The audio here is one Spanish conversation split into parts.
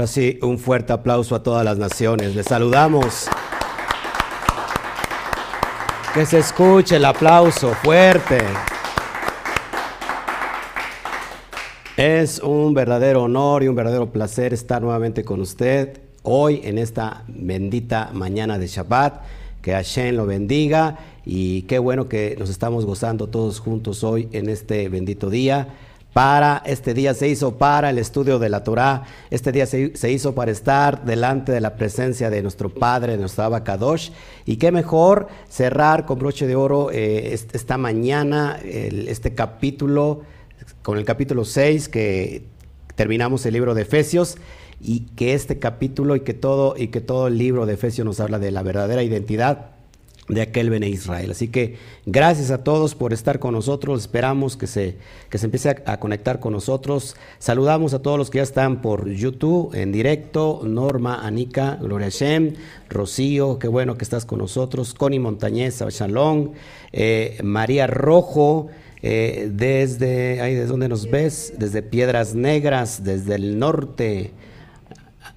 Ahora sí, un fuerte aplauso a todas las naciones. Les saludamos. Que se escuche el aplauso fuerte. Es un verdadero honor y un verdadero placer estar nuevamente con usted hoy en esta bendita mañana de Shabbat. Que Hashem lo bendiga y qué bueno que nos estamos gozando todos juntos hoy en este bendito día para, este día se hizo para el estudio de la Torah, este día se, hizo para estar delante de la presencia de nuestro Padre, de nuestro Abacadosh, y qué mejor cerrar con broche de oro eh, esta mañana este capítulo, con el capítulo 6 que terminamos el libro de Efesios, y que este capítulo y que todo, y que todo el libro de Efesios nos habla de la verdadera identidad de aquel Bene Israel. Así que gracias a todos por estar con nosotros. Esperamos que se, que se empiece a, conectar con nosotros. Saludamos a todos los que ya están por YouTube en directo. Norma, Anika, Gloria Shem, Rocío, qué bueno que estás con nosotros. Connie Montañez, Shalom, eh, María Rojo. Eh, desde ahí, ¿desde dónde nos ves? Desde Piedras Negras, desde el norte,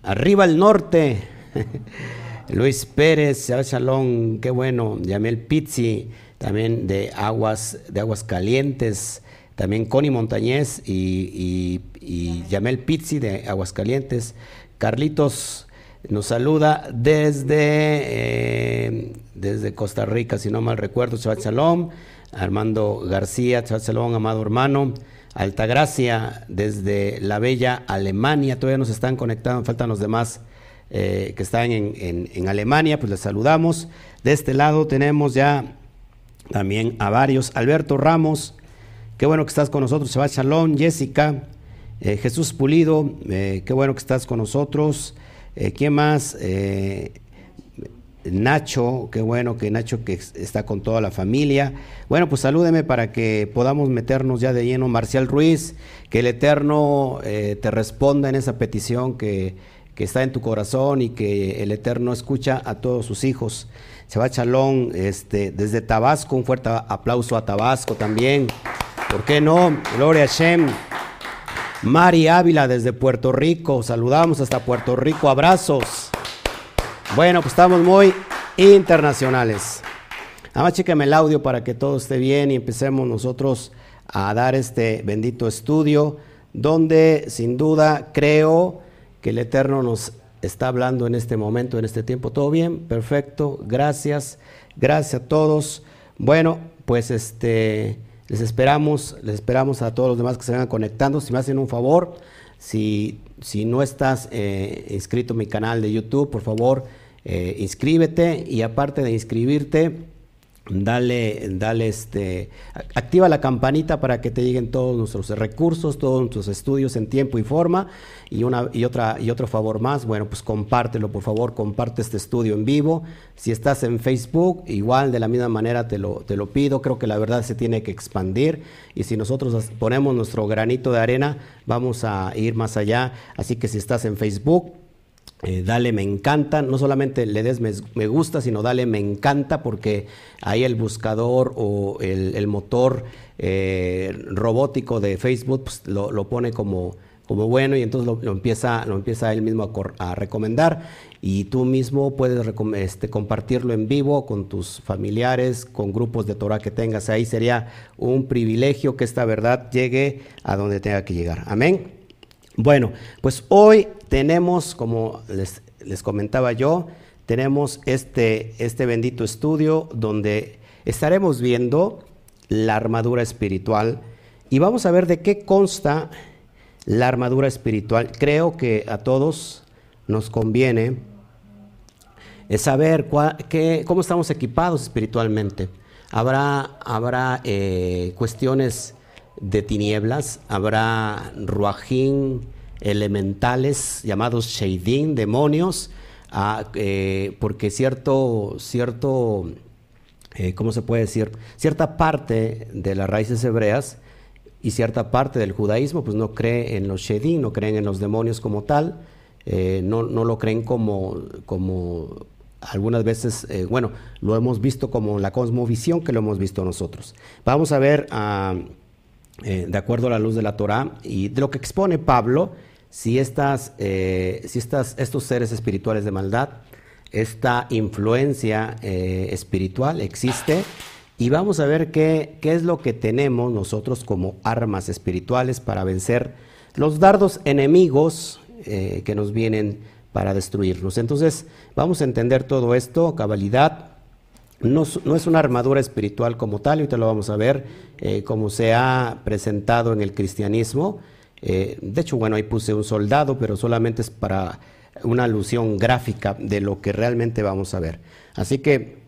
arriba al norte. Luis Pérez, Shalom, qué bueno. Yamel Pizzi, también de Aguas, de Aguas Calientes. También Connie Montañez y, Yamel Pizzi de Aguascalientes. Carlitos nos saluda desde, eh, desde Costa Rica, si no mal recuerdo, Shabbat Shalom. Armando García, Shabbat Shalom, amado hermano. Altagracia, desde la bella Alemania, todavía nos están conectando, faltan los demás eh, que están en, Alemania, pues les saludamos. De este lado tenemos ya también a varios. Alberto Ramos, qué bueno que estás con nosotros. Shabbat Shalom, Jessica, eh, Jesús Pulido, eh, qué bueno que estás con nosotros. ¿Quién más? Nacho, qué bueno que Nacho que está con toda la familia. Bueno, pues salúdeme para que podamos meternos ya de lleno. Marcial Ruiz, que el Eterno te responda en esa petición que que está en tu corazón y que el Eterno escucha a todos sus hijos. Se va Chalón este, desde Tabasco, un fuerte aplauso a Tabasco también. ¿Por qué no? Gloria a Shem. Mari Ávila desde Puerto Rico, saludamos hasta Puerto Rico, abrazos. Bueno, pues estamos muy internacionales. Nada más chequeme el audio para que todo esté bien y empecemos nosotros a dar este bendito estudio, donde sin duda creo que el Eterno nos está hablando en este momento, en este tiempo. ¿Todo bien? Perfecto. Gracias. Gracias a todos. Bueno, pues este les esperamos, les esperamos a todos los demás que se vayan conectando. Si me hacen un favor, si, si no estás eh, inscrito en mi canal de YouTube, por favor, eh, inscríbete y aparte de inscribirte, Dale, dale este, activa la campanita para que te lleguen todos nuestros recursos, todos nuestros estudios en tiempo y forma. Y una y otra y otro favor más, bueno, pues compártelo, por favor, comparte este estudio en vivo. Si estás en Facebook, igual de la misma manera te lo, te lo pido. Creo que la verdad se tiene que expandir y si nosotros ponemos nuestro granito de arena, vamos a ir más allá. Así que si estás en Facebook, eh, dale me encanta, no solamente le des me, gusta, sino dale me encanta porque ahí el buscador o el, motor eh, robótico de Facebook pues, lo, pone como, como bueno y entonces lo, empieza, lo empieza él mismo a, recomendar y tú mismo puedes este, compartirlo en vivo con tus familiares, con grupos de Torah que tengas. Ahí sería un privilegio que esta verdad llegue a donde tenga que llegar. Amén. Bueno, pues hoy tenemos, como les, comentaba yo, tenemos este, este bendito estudio donde estaremos viendo la armadura espiritual y vamos a ver de qué consta la armadura espiritual. Creo que a todos nos conviene saber cómo estamos equipados espiritualmente. Habrá, habrá eh, cuestiones de tinieblas, habrá ruajín, elementales llamados Sheidin, demonios, ah, eh, porque cierto, cierto, eh, ¿cómo se puede decir? Cierta parte de las raíces hebreas y cierta parte del judaísmo, pues no cree en los Sheidin, no creen en los demonios como tal, eh, no, no, lo creen como, como algunas veces, bueno, lo hemos visto como la cosmovisión que lo hemos visto nosotros. Vamos a ver... a eh, de acuerdo a la luz de la Torah y de lo que expone Pablo, si, estas, eh, si estas, estos seres espirituales de maldad, esta influencia eh, espiritual existe y vamos a ver qué, qué es lo que tenemos nosotros como armas espirituales para vencer los dardos enemigos que nos vienen para destruirnos. Entonces, vamos a entender todo esto, cabalidad. No, es una armadura espiritual como tal, y ahorita lo vamos a ver, eh, como se ha presentado en el cristianismo. Eh, de hecho, bueno, ahí puse un soldado, pero solamente es para una alusión gráfica de lo que realmente vamos a ver. Así que,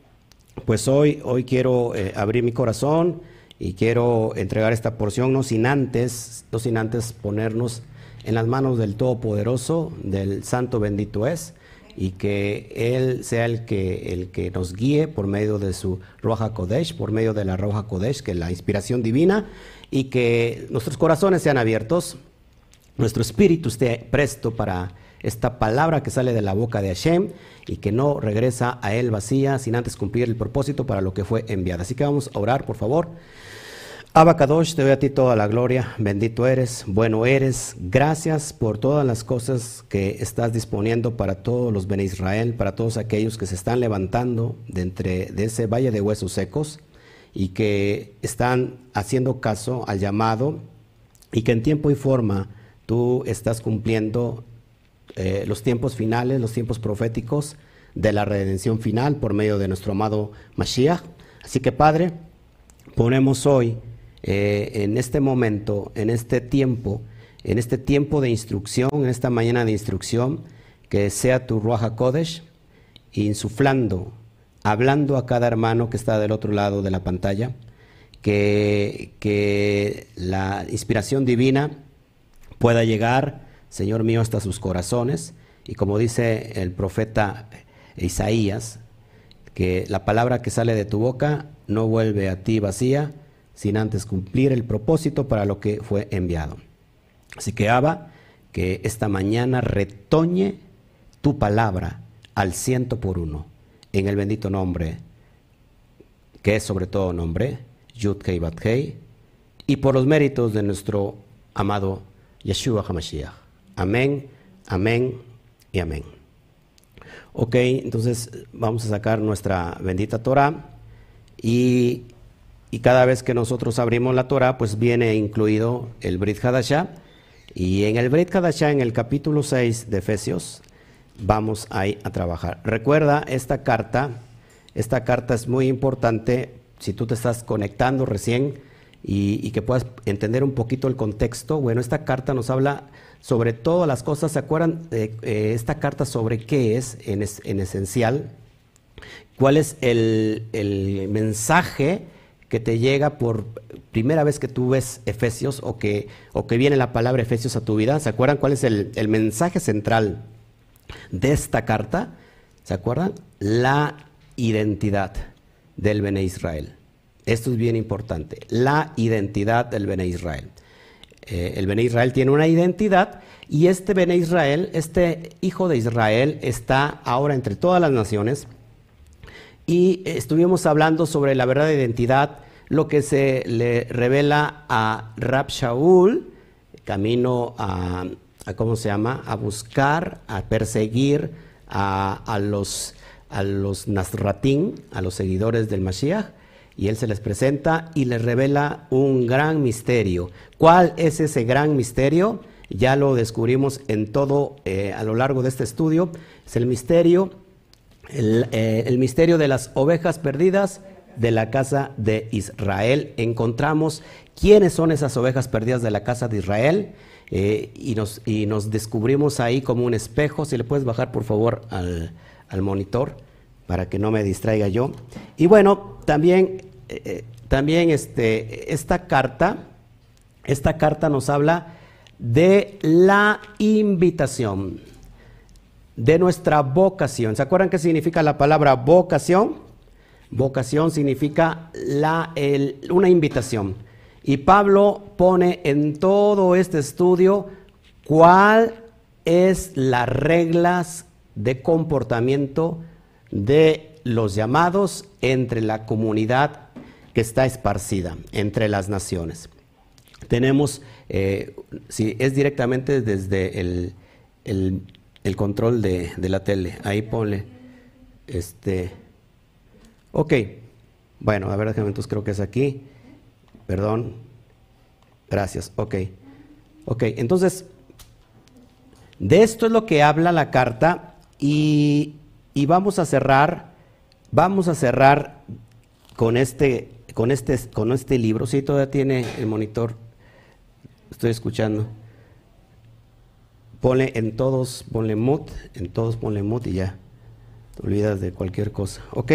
pues hoy, hoy quiero abrir mi corazón y quiero entregar esta porción, no sin antes, no sin antes ponernos en las manos del Todopoderoso, del Santo bendito es, y que Él sea el que, el que nos guíe por medio de su Roja Kodesh, por medio de la Roja Kodesh, que es la inspiración divina, y que nuestros corazones sean abiertos, nuestro espíritu esté presto para esta palabra que sale de la boca de Hashem y que no regresa a Él vacía sin antes cumplir el propósito para lo que fue enviada. Así que vamos a orar, por favor. Abacadosh, te doy a ti toda la gloria, bendito eres, bueno eres, gracias por todas las cosas que estás disponiendo para todos los Ben Israel, para todos aquellos que se están levantando de entre de ese valle de huesos secos y que están haciendo caso al llamado y que en tiempo y forma tú estás cumpliendo eh, los tiempos finales, los tiempos proféticos de la redención final por medio de nuestro amado Mashiach. Así que Padre, ponemos hoy eh, en este momento, en este tiempo, en este tiempo de instrucción, en esta mañana de instrucción, que sea tu Ruaja Kodesh insuflando, hablando a cada hermano que está del otro lado de la pantalla, que, que la inspiración divina pueda llegar, Señor mío, hasta sus corazones. Y como dice el profeta Isaías, que la palabra que sale de tu boca no vuelve a ti vacía, sin antes cumplir el propósito para lo que fue enviado. Así que Abba, que esta mañana retoñe tu palabra al ciento por uno, en el bendito nombre, que es sobre todo nombre, Yud Kei y por los méritos de nuestro amado Yeshua HaMashiach. Amén, amén y amén. Ok, entonces vamos a sacar nuestra bendita Torah y y cada vez que nosotros abrimos la Torah, pues viene incluido el Brit Hadashah. Y en el Brit Hadashah, en el capítulo 6 de Efesios, vamos ahí a trabajar. Recuerda, esta carta, esta carta es muy importante si tú te estás conectando recién y, que puedas entender un poquito el contexto. Bueno, esta carta nos habla sobre todas las cosas. ¿Se acuerdan de eh, esta carta sobre qué es en, esencial? ¿Cuál es el mensaje? Que te llega por primera vez que tú ves Efesios o que, o que viene la palabra Efesios a tu vida. ¿Se acuerdan cuál es el, mensaje central de esta carta? ¿Se acuerdan? La identidad del Bene Israel. Esto es bien importante. La identidad del Bene Israel. Eh, el Bene Israel tiene una identidad y este Bene Israel, este hijo de Israel, está ahora entre todas las naciones y estuvimos hablando sobre la verdadera identidad, lo que se le revela a Rab Shaul, camino a, ¿cómo se llama? A buscar, a perseguir a, los, a los a los seguidores del Mashiach, y él se les presenta y les revela un gran misterio. ¿Cuál es ese gran misterio? Ya lo descubrimos en todo eh, a lo largo de este estudio. Es el misterio eh, el, misterio de las ovejas perdidas de la casa de Israel. Encontramos quiénes son esas ovejas perdidas de la casa de Israel eh, y, nos, y, nos, descubrimos ahí como un espejo. Si le puedes bajar por favor al, monitor para que no me distraiga yo. Y bueno, también, eh, también este, esta carta, esta carta nos habla de la invitación de nuestra vocación. ¿Se acuerdan qué significa la palabra vocación? Vocación significa la, una invitación. Y Pablo pone en todo este estudio cuál es las reglas de comportamiento de los llamados entre la comunidad que está esparcida, entre las naciones. tenemos, eh, si es directamente desde el, el, control de, de, la tele, ahí ponle, este, ok, bueno, a ver, déjame, entonces creo que es aquí, perdón, gracias, ok, ok, entonces, de esto es lo que habla la carta y, y vamos a cerrar, vamos a cerrar con este, con este, con este libro, sí, todavía tiene el monitor, estoy escuchando. Ponle en todos, ponle mut, en todos ponle mut y ya. Te olvidas de cualquier cosa. ¿Ok?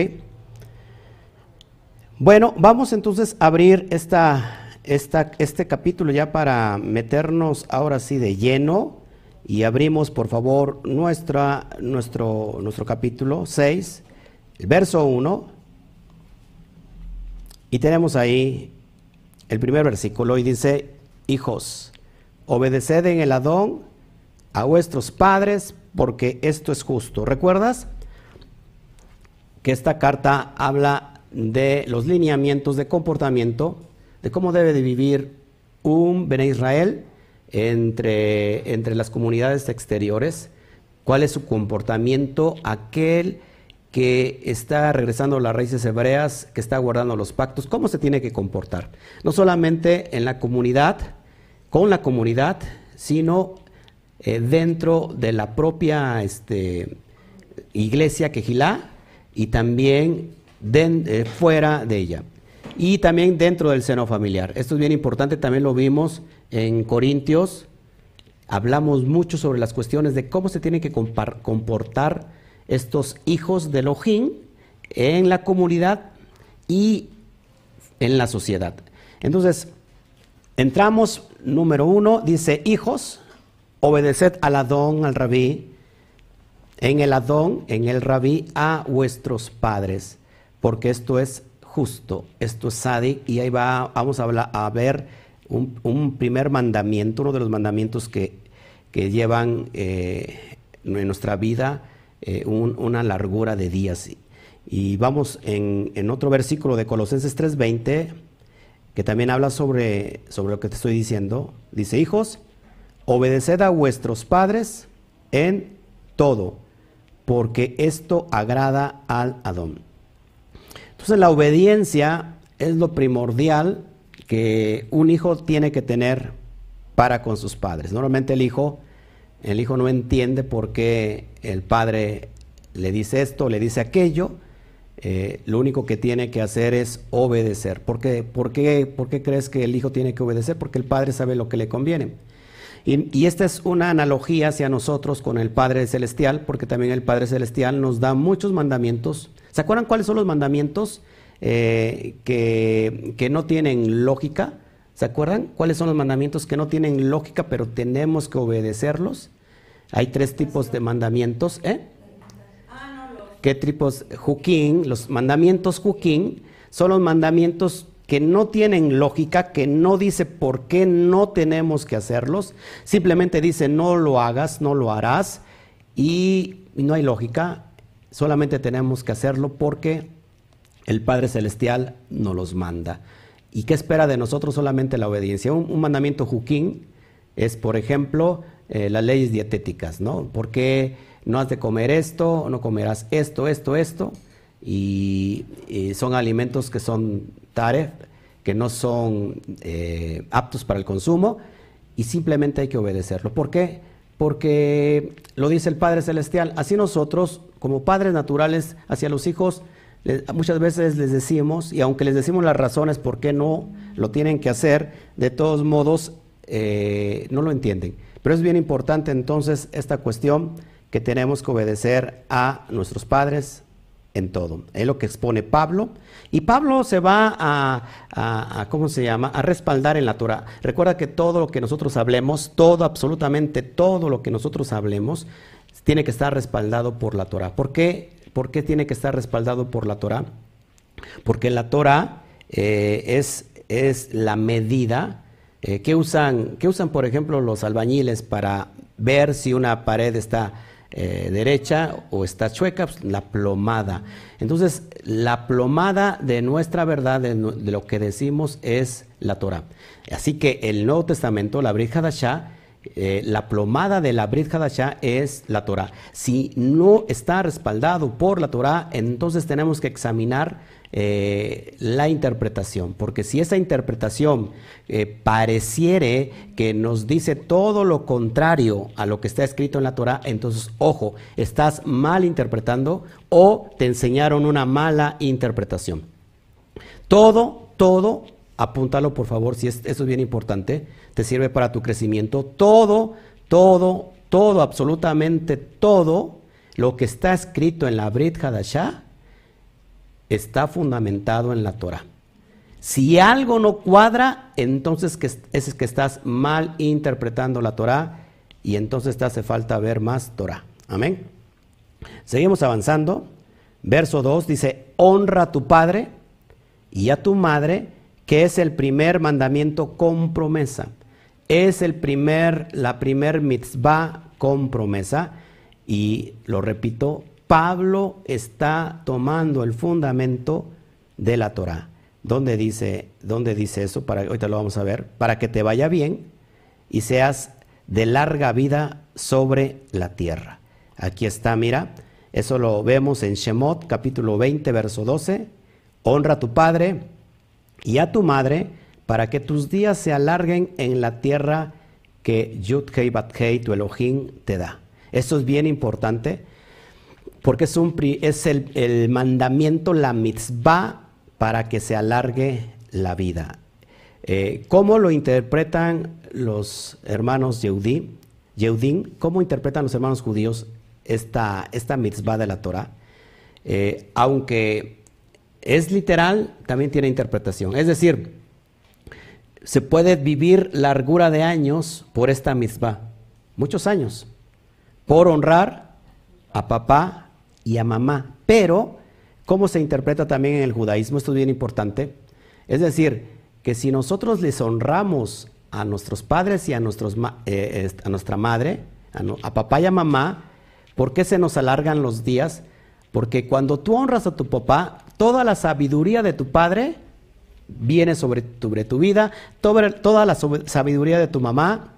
Bueno, vamos entonces a abrir esta, esta, este capítulo ya para meternos ahora sí de lleno. Y abrimos, por favor, nuestro, nuestro capítulo 6, el verso 1. Y tenemos ahí el primer versículo y dice, hijos, obedeced en el Adón a vuestros padres, porque esto es justo. ¿Recuerdas? Que esta carta habla de los lineamientos de comportamiento, de cómo debe de vivir un Bene Israel entre, entre las comunidades exteriores, cuál es su comportamiento, aquel que está regresando a las raíces hebreas, que está guardando los pactos, cómo se tiene que comportar. No solamente en la comunidad, con la comunidad, sino eh, dentro de la propia este, iglesia quejilá y también eh, fuera de ella. Y también dentro del seno familiar. Esto es bien importante, también lo vimos en Corintios. Hablamos mucho sobre las cuestiones de cómo se tienen que comportar estos hijos de Elohim en la comunidad y en la sociedad. Entonces, entramos número uno, dice, hijos, obedeced al Adón, al rabí, en el Adón, en el rabí, a vuestros padres, porque esto es justo, esto es sádic, y ahí va, vamos a, ver un, primer mandamiento, uno de los mandamientos que, que llevan eh, en nuestra vida eh, una largura de días. Y vamos en, en otro versículo de Colosenses 3:20 que también habla sobre, sobre lo que te estoy diciendo. Dice, hijos, obedeced a vuestros padres en todo, porque esto agrada al Adón. Entonces la obediencia es lo primordial que un hijo tiene que tener para con sus padres. Normalmente el hijo, el hijo no entiende por qué el padre le dice esto, le dice aquello, eh, lo único que tiene que hacer es obedecer. ¿Por qué, por, qué, ¿Por qué, crees que el hijo tiene que obedecer? Porque el padre sabe lo que le conviene. Y, esta es una analogía hacia nosotros con el Padre Celestial, porque también el Padre Celestial nos da muchos mandamientos. ¿Se acuerdan cuáles son los mandamientos eh, que, que no tienen lógica? ¿Se acuerdan cuáles son los mandamientos que no tienen lógica, pero tenemos que obedecerlos? Hay tres tipos de mandamientos. ¿eh? qué tipos Juquín, los mandamientos Juquín, son los mandamientos que no tienen lógica, que no dice por qué no tenemos que hacerlos, simplemente dice no lo hagas, no lo harás, y, no hay lógica, solamente tenemos que hacerlo porque el Padre Celestial nos los manda. ¿Y qué espera de nosotros? Solamente la obediencia. Un, mandamiento Juquín es, por ejemplo, eh, las leyes dietéticas, ¿no? Porque no has de comer esto, no comerás esto, esto, esto, y, son alimentos que son taref, que no son eh, aptos para el consumo, y simplemente hay que obedecerlo. ¿Por qué? Porque lo dice el Padre Celestial, así nosotros, como padres naturales hacia los hijos, muchas veces les decimos, y aunque les decimos las razones por qué no lo tienen que hacer, de todos modos eh, no lo entienden. Pero es bien importante entonces esta cuestión que tenemos que obedecer a nuestros padres en todo. Es lo que expone Pablo. Y Pablo se va a, ¿cómo se llama? A respaldar en la Torah. Recuerda que todo lo que nosotros hablemos, todo, absolutamente todo lo que nosotros hablemos, tiene que estar respaldado por la Torah. ¿Por qué? ¿Por qué tiene que estar respaldado por la Torah? Porque la Torah eh, es, es la medida eh, que, usan, que usan, por ejemplo, los albañiles para ver si una pared está eh, derecha o está chueca, pues, la plomada. Entonces, la plomada de nuestra verdad, de, lo que decimos, es la Torah. Así que el Nuevo Testamento, la Brit Hadashah, eh, la plomada de la Brit Hadashah es la Torah. Si no está respaldado por la Torah, entonces tenemos que examinar eh, la interpretación, porque si esa interpretación eh, pareciere que nos dice todo lo contrario a lo que está escrito en la Torah, entonces, ojo, estás mal interpretando o te enseñaron una mala interpretación. Todo, todo, apúntalo por favor, si es, eso es bien importante, te sirve para tu crecimiento. Todo, todo, todo, absolutamente todo lo que está escrito en la Brit Hadashah está fundamentado en la Torah. Si algo no cuadra, entonces es que estás mal interpretando la Torah y entonces te hace falta ver más Torah. Amén. Seguimos avanzando. Verso 2 dice, honra a tu padre y a tu madre, que es el primer mandamiento con promesa. Es el primer, la primer mitzvah con promesa. Y lo repito, Pablo está tomando el fundamento de la Torah. ¿Dónde dice, dónde dice eso? Para, ahorita lo vamos a ver. Para que te vaya bien y seas de larga vida sobre la tierra. Aquí está, mira, eso lo vemos en Shemot, capítulo 20, verso 12. Honra a tu padre y a tu madre para que tus días se alarguen en la tierra que Yud Hei Bat Hei, tu Elohim, te da. Esto es bien importante porque es, un, es el, mandamiento, la mitzvah, para que se alargue la vida. Eh, ¿Cómo lo interpretan los hermanos Yehudí, Yehudim? ¿Cómo interpretan los hermanos judíos esta, esta mitzvah de la Torah? Eh, aunque es literal, también tiene interpretación. Es decir, se puede vivir largura de años por esta mitzvah, muchos años, por honrar a papá, y a mamá. Pero, ¿cómo se interpreta también en el judaísmo? Esto es bien importante. Es decir, que si nosotros les honramos a nuestros padres y a, nuestros, eh, nuestra madre, a, papá y a mamá, ¿por qué se nos alargan los días? Porque cuando tú honras a tu papá, toda la sabiduría de tu padre viene sobre tu vida, toda, la sabiduría de tu mamá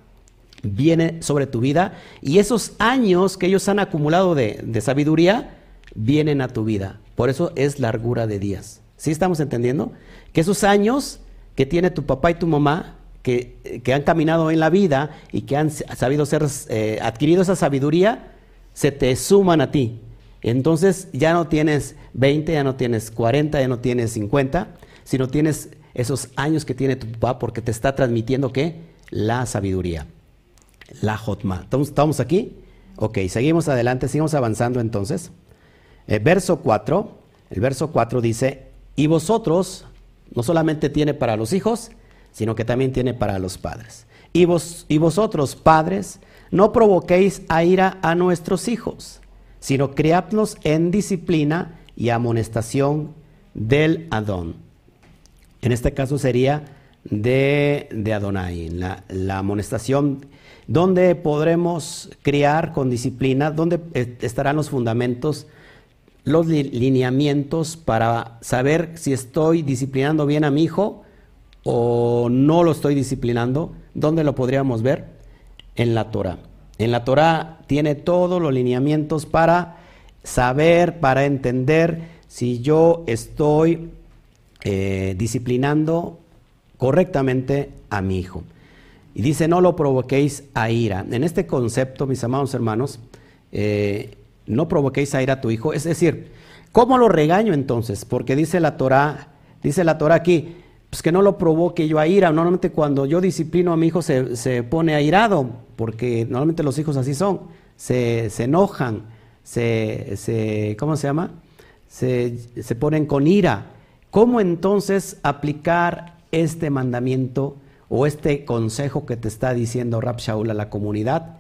viene sobre tu vida y esos años que ellos han acumulado de, sabiduría vienen a tu vida. Por eso es largura de días. ¿Sí estamos entendiendo? Que esos años que tiene tu papá y tu mamá, que, que han caminado en la vida y que han sabido ser, eh, adquirido esa sabiduría, se te suman a ti. Entonces ya no tienes 20, ya no tienes 40, ya no tienes 50, sino tienes esos años que tiene tu papá porque te está transmitiendo qué? La sabiduría la Jotma. ¿Estamos aquí? Ok, seguimos adelante, seguimos avanzando entonces. El verso 4, el verso 4 dice, y vosotros, no solamente tiene para los hijos, sino que también tiene para los padres. Y, vos, y vosotros, padres, no provoquéis a ira a nuestros hijos, sino criadlos en disciplina y amonestación del Adón. En este caso sería de, de Adonai, la, la amonestación donde podremos criar con disciplina, donde eh, estarán los fundamentos, los lineamientos para saber si estoy disciplinando bien a mi hijo o no lo estoy disciplinando, ¿dónde lo podríamos ver? En la Torah. En la Torah tiene todos los lineamientos para saber, para entender si yo estoy eh, disciplinando correctamente a mi hijo. Y dice, no lo provoquéis a ira. En este concepto, mis amados hermanos, eh, no provoquéis a ira a tu hijo. Es decir, ¿cómo lo regaño entonces? Porque dice la Torah, dice la Torah aquí, pues que no lo provoque yo a ira. Normalmente cuando yo disciplino a mi hijo se, pone airado, porque normalmente los hijos así son, se, enojan, se, se, ¿cómo se llama? Se, se ponen con ira. ¿Cómo entonces aplicar este mandamiento o este consejo que te está diciendo Rab Shaul a la comunidad.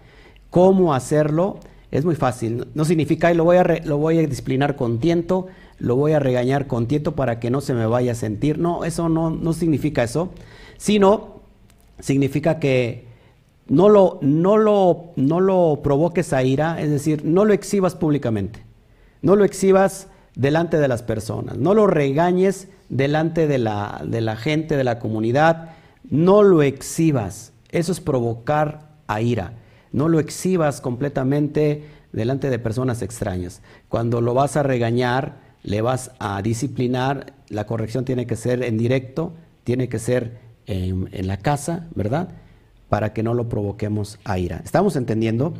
¿Cómo hacerlo? Es muy fácil. No significa, lo voy, a lo voy a disciplinar con tiento, lo voy a regañar con tiento para que no se me vaya a sentir. No, eso no, no significa eso, sino significa que no lo, no, lo, no lo provoques a ira, es decir, no lo exhibas públicamente, no lo exhibas delante de las personas, no lo regañes delante de la, de la gente, de la comunidad, no lo exhibas, eso es provocar a ira, no lo exhibas completamente delante de personas extrañas. Cuando lo vas a regañar, le vas a disciplinar, la corrección tiene que ser en directo, tiene que ser en, la casa, ¿verdad? para que no lo provoquemos a ira. ¿Estamos entendiendo?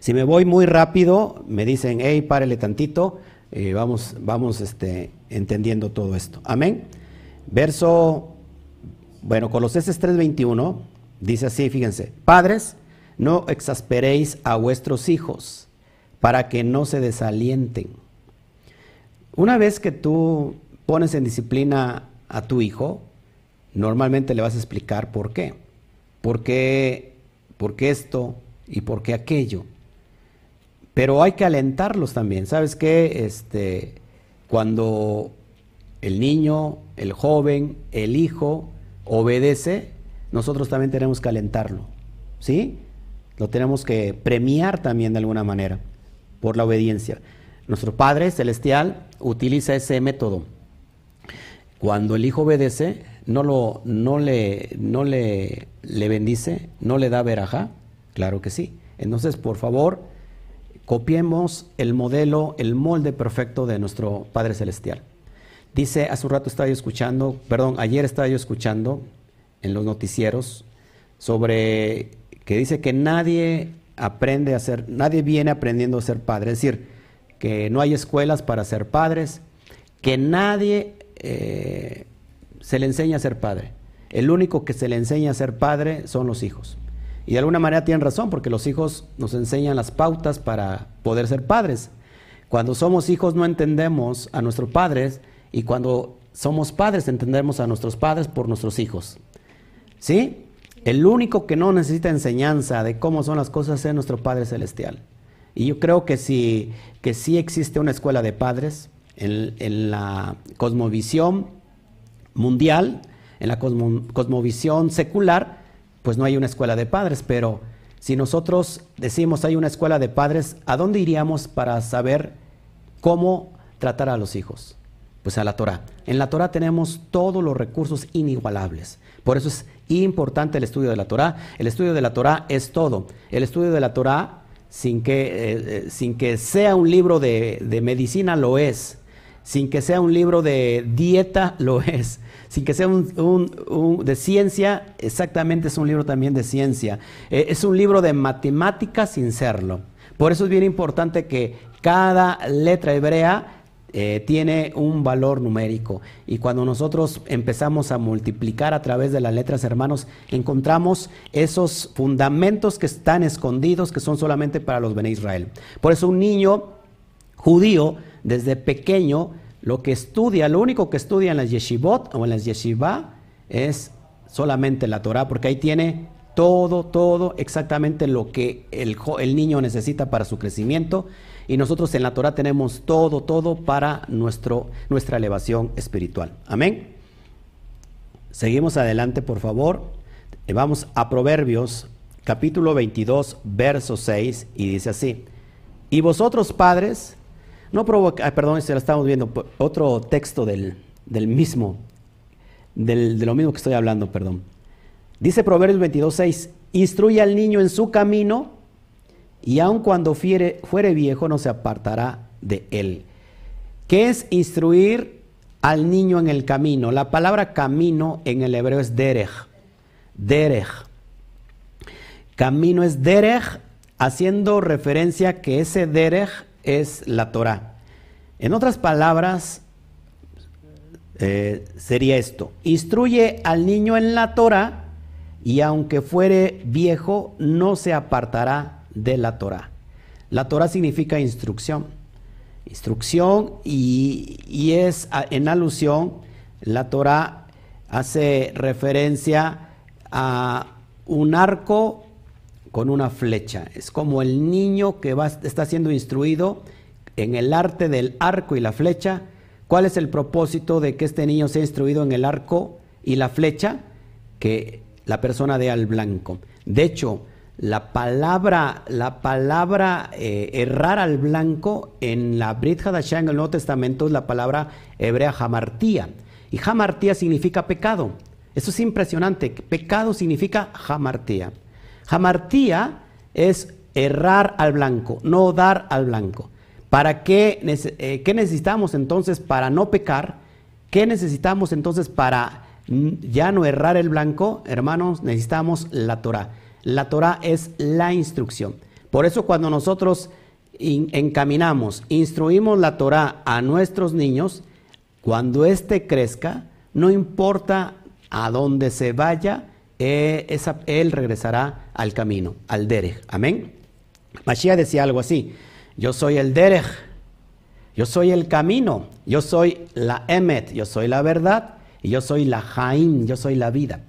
Si me voy muy rápido, me dicen, hey, párele tantito, eh, vamos, vamos este, entendiendo todo esto. Amén. Verso, bueno, Colosenses 3:21 dice así, fíjense, padres, no exasperéis a vuestros hijos para que no se desalienten. Una vez que tú pones en disciplina a tu hijo, normalmente le vas a explicar por qué. ¿Por qué, esto y por qué aquello? Pero hay que alentarlos también. ¿Sabes qué? Este, cuando el niño, el joven, el hijo obedece, nosotros también tenemos que alentarlo. ¿Sí? Lo tenemos que premiar también de alguna manera por la obediencia. Nuestro Padre Celestial utiliza ese método. Cuando el hijo obedece, no, lo, no, le, no le, le bendice, no le da veraja, claro que sí. Entonces, por favor, copiemos el modelo, el molde perfecto de nuestro Padre Celestial. Dice, hace un rato estaba yo escuchando, perdón, ayer estaba yo escuchando en los noticieros sobre que dice que nadie aprende a ser, nadie viene aprendiendo a ser padre, es decir, que no hay escuelas para ser padres, que nadie eh, se le enseña a ser padre. El único que se le enseña a ser padre son los hijos. Y de alguna manera tienen razón, porque los hijos nos enseñan las pautas para poder ser padres. Cuando somos hijos no entendemos a nuestros padres y cuando somos padres entendemos a nuestros padres por nuestros hijos. ¿Sí? El único que no necesita enseñanza de cómo son las cosas es nuestro Padre Celestial. Y yo creo que sí, que existe una escuela de padres en, en la cosmovisión mundial, en la cosmovisión secular, pues no hay una escuela de padres, pero si nosotros decimos hay una escuela de padres, ¿a dónde iríamos para saber cómo tratar a los hijos? Pues a la Torah. En la Torah tenemos todos los recursos inigualables. Por eso es importante el estudio de la Torah. El estudio de la Torah es todo. El estudio de la Torah, sin que, eh, eh, sin que sea un libro de, de medicina, lo es. Sin que sea un libro de dieta, lo es sin que sea un, de ciencia, exactamente es un libro también de ciencia. Eh, es un libro de matemáticas sin serlo. Por eso es bien importante que cada letra hebrea eh, tiene un valor numérico. Y cuando nosotros empezamos a multiplicar a través de las letras, hermanos, encontramos esos fundamentos que están escondidos, que son solamente para los Bene Israel. Por eso un niño judío, desde pequeño, lo que estudia, lo único que estudia en las yeshivot o en las yeshiva es solamente la Torah, porque ahí tiene todo, todo exactamente lo que el, el, niño necesita para su crecimiento. Y nosotros en la Torah tenemos todo, todo para nuestro, nuestra elevación espiritual. Amén. Seguimos adelante, por favor. Vamos a Proverbios, capítulo 22, verso 6, y dice así. Y vosotros, padres, no provoca, perdón, se lo estamos viendo, otro texto del, mismo, del, de lo mismo que estoy hablando, perdón. Dice Proverbios 22.6, instruye al niño en su camino y aun cuando fuere viejo no se apartará de él. ¿Qué es instruir al niño en el camino? La palabra camino en el hebreo es derech. Derech. Camino es derech, haciendo referencia que ese derech es la Torah. En otras palabras, eh, sería esto, instruye al niño en la Torah y aunque fuere viejo, no se apartará de la Torah. La Torah significa instrucción. Instrucción y, y es en alusión, la Torah hace referencia a un arco con una flecha. Es como el niño que va, está siendo instruido en el arte del arco y la flecha. ¿Cuál es el propósito de que este niño sea instruido en el arco y la flecha? Que la persona de al blanco. De hecho, la palabra, la palabra eh, errar al blanco en la Brit Hadashah en el Nuevo Testamento es la palabra hebrea hamartía. Y hamartía significa pecado. Eso es impresionante. Pecado significa hamartía. Hamartía es errar al blanco, no dar al blanco. ¿Para qué, eh, qué necesitamos entonces para no pecar? ¿Qué necesitamos entonces para ya no errar el blanco? Hermanos, necesitamos la Torah. La Torah es la instrucción. Por eso cuando nosotros encaminamos, instruimos la Torah a nuestros niños, cuando éste crezca, no importa a dónde se vaya, eh, él regresará al camino, al derech. Amén. Mashiach decía algo así, yo soy el derech, yo soy el camino, yo soy la emet, yo soy la verdad y yo soy la jaim, yo soy la vida.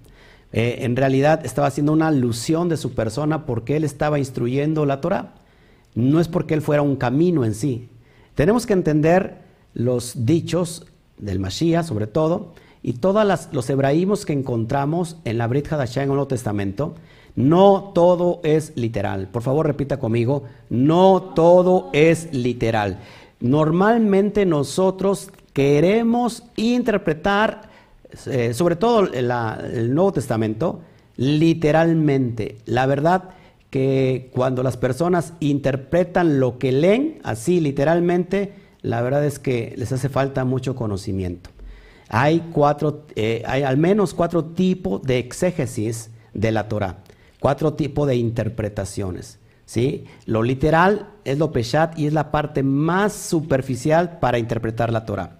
Eh, en realidad estaba haciendo una alusión de su persona porque él estaba instruyendo la Torah. No es porque él fuera un camino en sí. Tenemos que entender los dichos del Mashiach, sobre todo, y todos los hebraísmos que encontramos en la Brit Hadashah en el Nuevo Testamento. No todo es literal. Por favor, repita conmigo. No todo es literal. Normalmente nosotros queremos interpretar eh, sobre todo el Nuevo Testamento, literalmente. La verdad que cuando las personas interpretan lo que leen, así literalmente, la verdad es que les hace falta mucho conocimiento. Hay, cuatro, eh, hay al menos cuatro tipos de exégesis de la Torah, cuatro tipos de interpretaciones. ¿sí? Lo literal es lo peshat y es la parte más superficial para interpretar la Torah.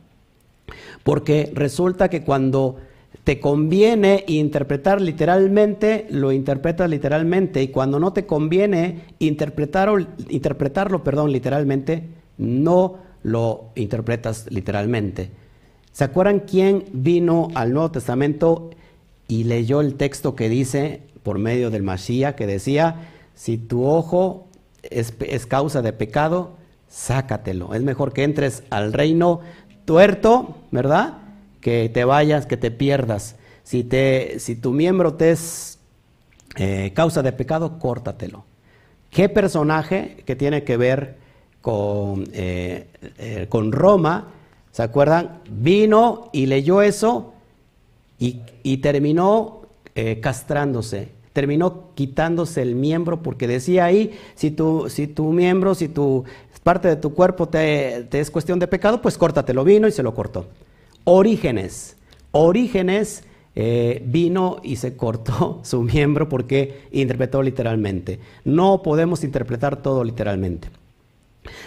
Porque resulta que cuando te conviene interpretar literalmente, lo interpretas literalmente, y cuando no te conviene interpretarlo, interpretarlo perdón, literalmente, no lo interpretas literalmente. ¿Se acuerdan quién vino al Nuevo Testamento y leyó el texto que dice por medio del Mashiach, que decía, si tu ojo es, es causa de pecado, sácatelo. Es mejor que entres al reino tuerto, ¿verdad? Que te vayas, que te pierdas. Si, te, si tu miembro te es eh, causa de pecado, córtatelo. ¿Qué personaje que tiene que ver con, eh, eh, con Roma, ¿se acuerdan? Vino y leyó eso y, y terminó castrándose, terminó quitándose el miembro porque decía ahí, si tu, si tu miembro, si tu parte de tu cuerpo te, es cuestión de pecado, pues córtatelo. Vino y se lo cortó. Orígenes. Orígenes eh, vino y se cortó su miembro porque interpretó literalmente. No podemos interpretar todo literalmente.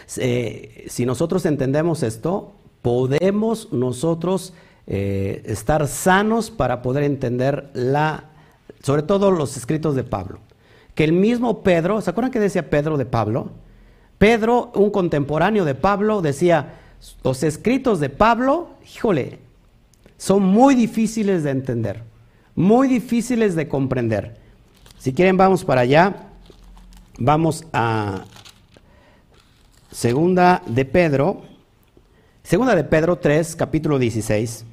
si nosotros entendemos esto, podemos nosotros eh, estar sanos para poder entender la, sobre todo los escritos de Pablo. Que el mismo Pedro, ¿se acuerdan que decía Pedro de Pablo? Pedro, un contemporáneo de Pablo, decía, los escritos de Pablo, híjole, son muy difíciles de entender, muy difíciles de comprender. Si quieren, vamos para allá. Vamos a Segunda de Pedro, Segunda de Pedro 3, capítulo 16.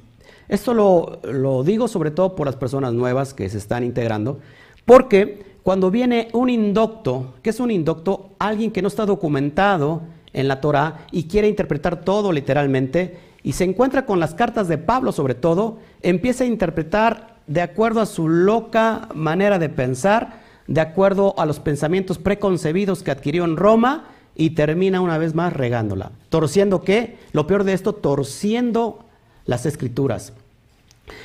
Esto lo, lo digo sobre todo por las personas nuevas que se están integrando, porque cuando viene un indocto, ¿qué es un indocto? Alguien que no está documentado en la Torah y quiere interpretar todo literalmente y se encuentra con las cartas de Pablo sobre todo, empieza a interpretar de acuerdo a su loca manera de pensar, de acuerdo a los pensamientos preconcebidos que adquirió en Roma y termina una vez más regándola. ¿Torciendo qué? Lo peor de esto, torciendo las escrituras.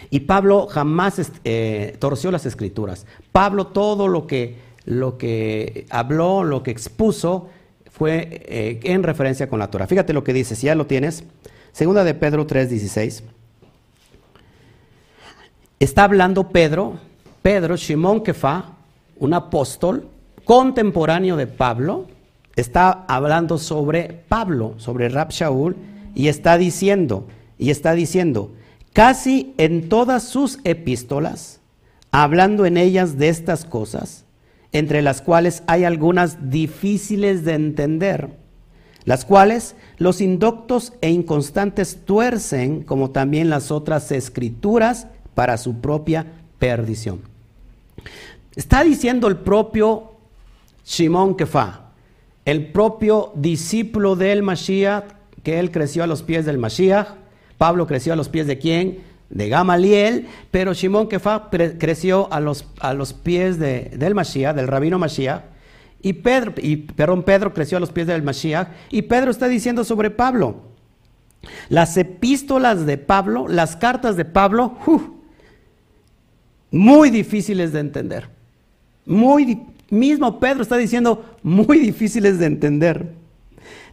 Y Pablo jamás eh, torció las escrituras. Pablo todo lo que, lo que habló, lo que expuso, fue eh, en referencia con la Torah. Fíjate lo que dice, si ya lo tienes. Segunda de Pedro 3:16. Está hablando Pedro, Pedro, Shimón Kefa, un apóstol contemporáneo de Pablo, está hablando sobre Pablo, sobre Rab Shaul, y está diciendo, y está diciendo, Casi en todas sus epístolas, hablando en ellas de estas cosas, entre las cuales hay algunas difíciles de entender, las cuales los indoctos e inconstantes tuercen, como también las otras escrituras, para su propia perdición. Está diciendo el propio Shimon Kefa, el propio discípulo del Mashiach, que él creció a los pies del Mashiach. Pablo creció a los pies de quién? De Gamaliel, pero Shimon Kefa creció a los, a los pies de, del Mashiach, del rabino Mashiach. Y Pedro, y, perdón, Pedro creció a los pies del Mashiach. Y Pedro está diciendo sobre Pablo. Las epístolas de Pablo, las cartas de Pablo, muy difíciles de entender. Muy mismo Pedro está diciendo muy difíciles de entender.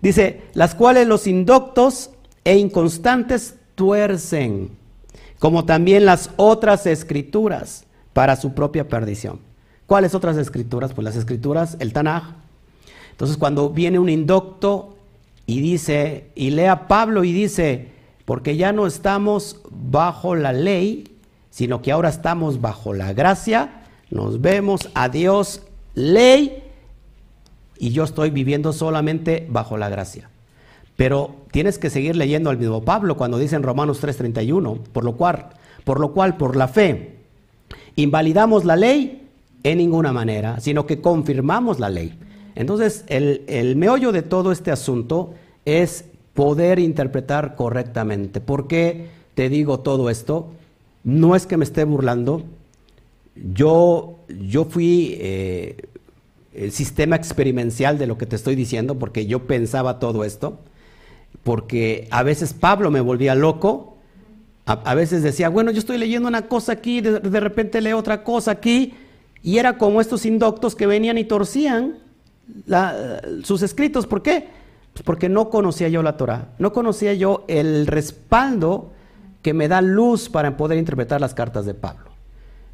Dice, las cuales los indoctos e inconstantes tuercen, como también las otras escrituras para su propia perdición. ¿Cuáles otras escrituras? Pues las escrituras, el Tanaj. Entonces cuando viene un indocto y dice, y lea Pablo y dice, porque ya no estamos bajo la ley, sino que ahora estamos bajo la gracia, nos vemos a Dios ley y yo estoy viviendo solamente bajo la gracia. Pero tienes que seguir leyendo al mismo Pablo cuando dice en Romanos 3:31, por lo cual, por lo cual por la fe invalidamos la ley en ninguna manera, sino que confirmamos la ley. Entonces, el, el meollo de todo este asunto es poder interpretar correctamente. ¿Por qué te digo todo esto? No es que me esté burlando, yo, yo fui eh, el sistema experimental de lo que te estoy diciendo, porque yo pensaba todo esto, porque a veces Pablo me volvía loco, a, veces decía, bueno, yo estoy leyendo una cosa aquí, de, repente leo otra cosa aquí, y era como estos indoctos que venían y torcían sus escritos. ¿Por qué? Pues porque no conocía yo la Torah, no conocía yo el respaldo que me da luz para poder interpretar las cartas de Pablo.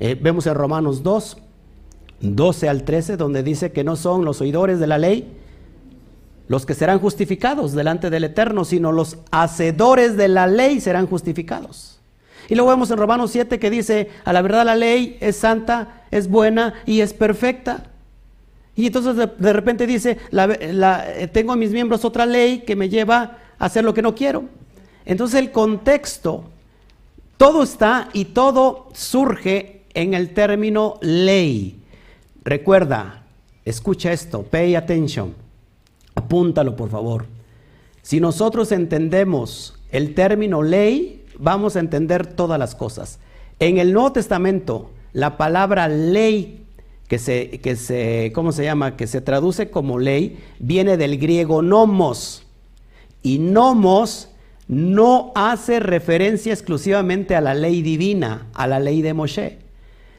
Eh, vemos en Romanos 2, 12 al 13, donde dice que no son los oidores de la ley los que serán justificados delante del Eterno, sino los hacedores de la ley serán justificados. Y luego vemos en Romanos 7 que dice, a la verdad la ley es santa, es buena y es perfecta. Y entonces de, repente dice, eh, tengo en mis miembros otra ley que me lleva a hacer lo que no quiero. Entonces el contexto, todo está y todo surge en el término ley. Recuerda, escucha esto, pay attention, apúntalo por favor. Si nosotros entendemos el término ley, vamos a entender todas las cosas. En el Nuevo Testamento, la palabra ley, que se, que se, ¿cómo se llama? Que se traduce como ley, viene del griego nomos. Y nomos no hace referencia exclusivamente a la ley divina, a la ley de Moshe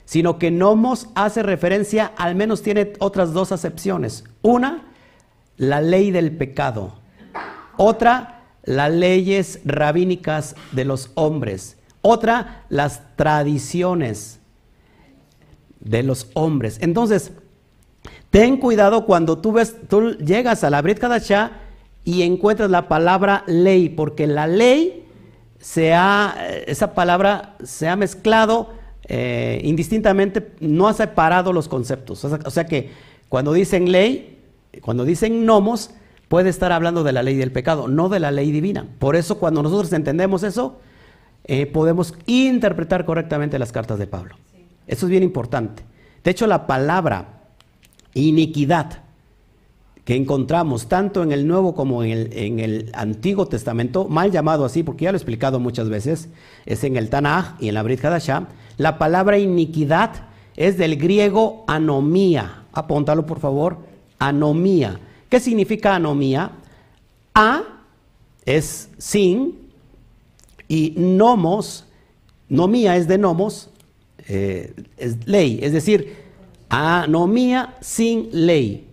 sino que nomos hace referencia, al menos tiene otras dos acepciones. Una, la ley del pecado. Otra, las leyes rabínicas de los hombres. Otra, las tradiciones de los hombres. Entonces, ten cuidado cuando tú, ves, tú llegas a la Brit Kadashah y encuentras la palabra ley, porque la ley se ha, esa palabra se ha mezclado eh, indistintamente no ha separado los conceptos. O sea, que cuando dicen ley, cuando dicen nomos, puede estar hablando de la ley del pecado, no de la ley divina. Por eso cuando nosotros entendemos eso, eh, podemos interpretar correctamente las cartas de Pablo. Eso es bien importante. De hecho, la palabra iniquidad que encontramos tanto en el Nuevo como en el, en el, Antiguo Testamento, mal llamado así, porque ya lo he explicado muchas veces, es en el Tanaj y en la Brit Hadashah, la palabra iniquidad es del griego anomía. Apóntalo por favor, anomía. ¿Qué significa anomía? A es sin y nomos, nomía es de nomos, eh, es ley, es decir, anomía sin ley,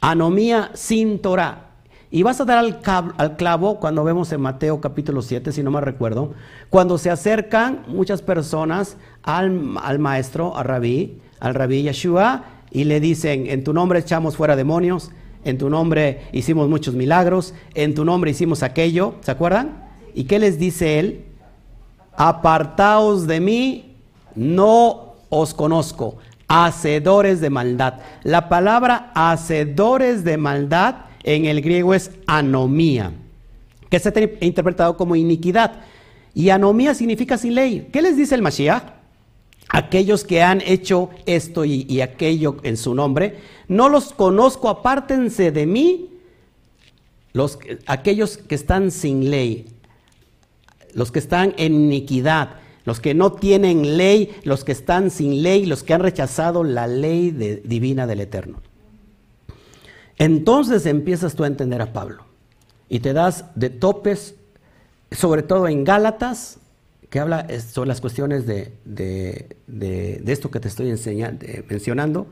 anomía sin Torah. Y vas a dar al, clavo cuando vemos en Mateo capítulo 7, si no me recuerdo, cuando se acercan muchas personas al, maestro, al rabí, al rabí Yeshua, y le dicen, en tu nombre echamos fuera demonios, en tu nombre hicimos muchos milagros, en tu nombre hicimos aquello, ¿se acuerdan? ¿Y qué les dice él? Apartaos de mí, no os conozco, hacedores de maldad. La palabra hacedores de maldad en el griego es anomía, que se ha interpretado como iniquidad. Y anomía significa sin ley. ¿Qué les dice el Mashiach? Aquellos que han hecho esto y, aquello en su nombre, no los conozco, apártense de mí, los, aquellos que están sin ley, los que están en iniquidad, los que no tienen ley, los que están sin ley, los que han rechazado la ley divina del Eterno. Entonces empiezas tú a entender a Pablo y te das de topes, sobre todo en Gálatas, que habla sobre las cuestiones de, esto que te estoy enseñando, mencionando.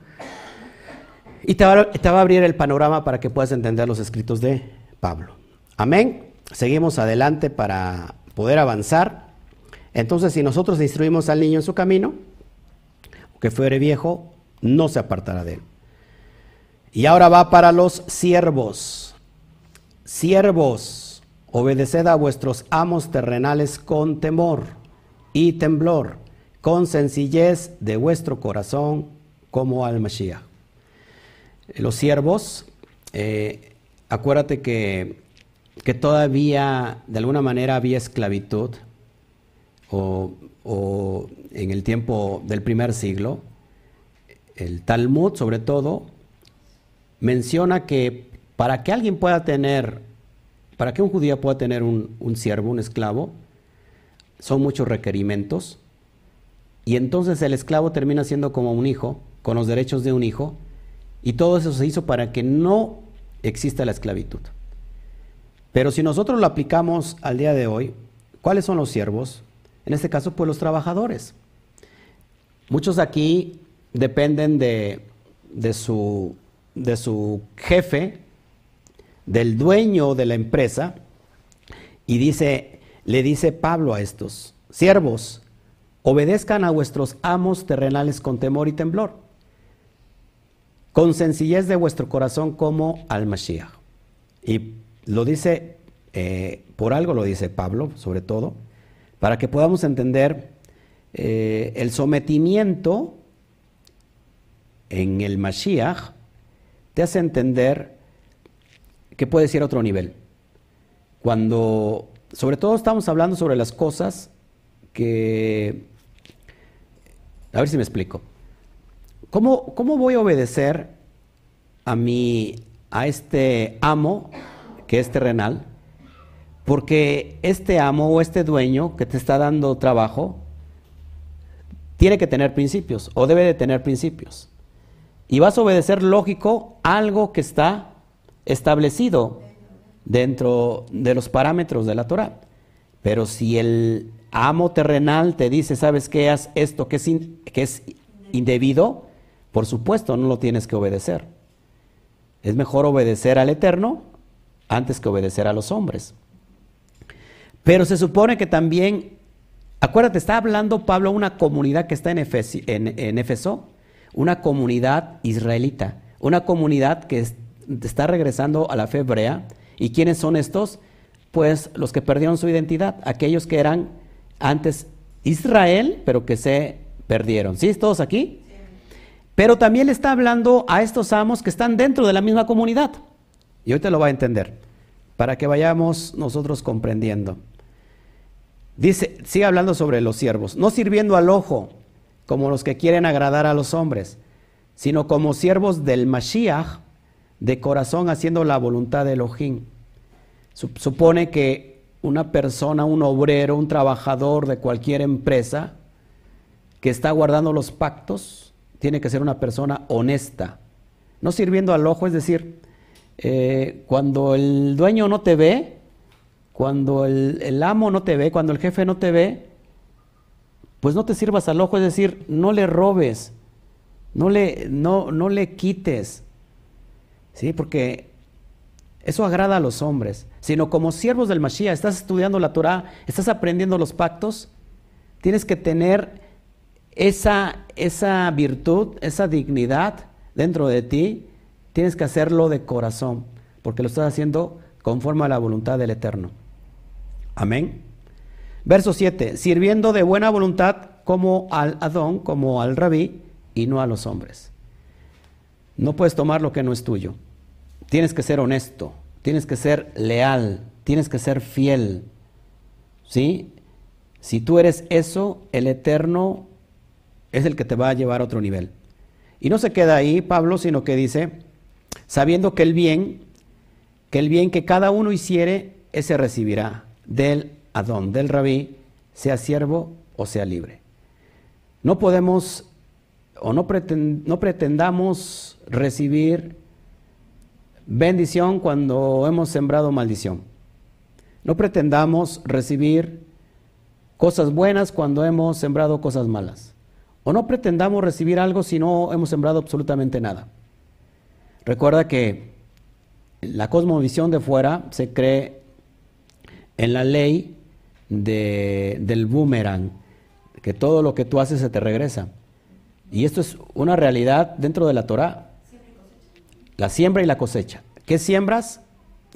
Y te va, te va a abrir el panorama para que puedas entender los escritos de Pablo. Amén. Seguimos adelante para poder avanzar. Entonces, si nosotros instruimos al niño en su camino, que fuere viejo, no se apartará de él. Y ahora va para los siervos. Siervos. Obedeced a vuestros amos terrenales con temor y temblor, con sencillez de vuestro corazón como al Mashiach. Los siervos, eh, acuérdate que, que, todavía de alguna manera había esclavitud, o, o en el tiempo del primer siglo, el Talmud sobre todo menciona que para que alguien pueda tener para que un judío pueda tener un, siervo, un esclavo, son muchos requerimientos. Y entonces el esclavo termina siendo como un hijo, con los derechos de un hijo. Y todo eso se hizo para que no exista la esclavitud. Pero si nosotros lo aplicamos al día de hoy, ¿cuáles son los siervos? En este caso, pues los trabajadores. Muchos aquí dependen de, su jefe del dueño de la empresa y dice, le dice Pablo a estos siervos, obedezcan a vuestros amos terrenales con temor y temblor, con sencillez de vuestro corazón como al Mashiach. Y lo dice, eh, por algo lo dice Pablo, sobre todo, para que podamos entender eh, el sometimiento en el Mashiach, te hace entender que puede ser otro nivel. Cuando, sobre todo estamos hablando sobre las cosas que, a ver si me explico. ¿Cómo, cómo voy a obedecer a mi, a este amo que es terrenal? Porque este amo o este dueño que te está dando trabajo tiene que tener principios o debe de tener principios. Y vas a obedecer lógico algo que está establecido dentro de los parámetros de la Torah. Pero si el amo terrenal te dice, ¿sabes qué? Haz esto que es, que es indebido, por supuesto no lo tienes que obedecer. Es mejor obedecer al Eterno antes que obedecer a los hombres. Pero se supone que también, acuérdate, está hablando Pablo una comunidad que está en, en, en Éfeso, una comunidad israelita, una comunidad que está regresando a la fe hebrea. ¿Y quiénes son estos? Pues los que perdieron su identidad, aquellos que eran antes Israel, pero que se perdieron. ¿Sí? ¿Todos aquí? Pero también le está hablando a estos amos que están dentro de la misma comunidad. Y hoy te lo va a entender, para que vayamos nosotros comprendiendo. Dice, sigue hablando sobre los siervos, no sirviendo al ojo como los que quieren agradar a los hombres, sino como siervos del Mashiach, de corazón haciendo la voluntad de Elohim. Supone que una persona, un obrero, un trabajador de cualquier empresa que está guardando los pactos, tiene que ser una persona honesta, no sirviendo al ojo, es decir, eh, cuando el dueño no te ve, cuando el, el amo no te ve, cuando el jefe no te ve, pues no te sirvas al ojo, es decir, no le robes, no le, no, no le quites, ¿sí? Porque eso agrada a los hombres, sino como siervos del Mashiach, estás estudiando la Torah, estás aprendiendo los pactos, tienes que tener esa, esa virtud, esa dignidad dentro de ti, tienes que hacerlo de corazón, porque lo estás haciendo conforme a la voluntad del Eterno. Amén. Verso 7, sirviendo de buena voluntad como al Adón, como al Rabí, y no a los hombres. No puedes tomar lo que no es tuyo. Tienes que ser honesto, tienes que ser leal, tienes que ser fiel. ¿Sí? Si tú eres eso, el Eterno es el que te va a llevar a otro nivel. Y no se queda ahí Pablo, sino que dice, sabiendo que el bien, que el bien que cada uno hiciere, ese recibirá del Adón, del rabí, sea siervo o sea libre. No podemos o no, no pretendamos recibir bendición cuando hemos sembrado maldición. No pretendamos recibir cosas buenas cuando hemos sembrado cosas malas. O no pretendamos recibir algo si no hemos sembrado absolutamente nada. Recuerda que la cosmovisión de fuera se cree en la ley del boomerang, que todo lo que tú haces se te regresa. Y esto es una realidad dentro de la Torah. La siembra y la cosecha. ¿Qué siembras?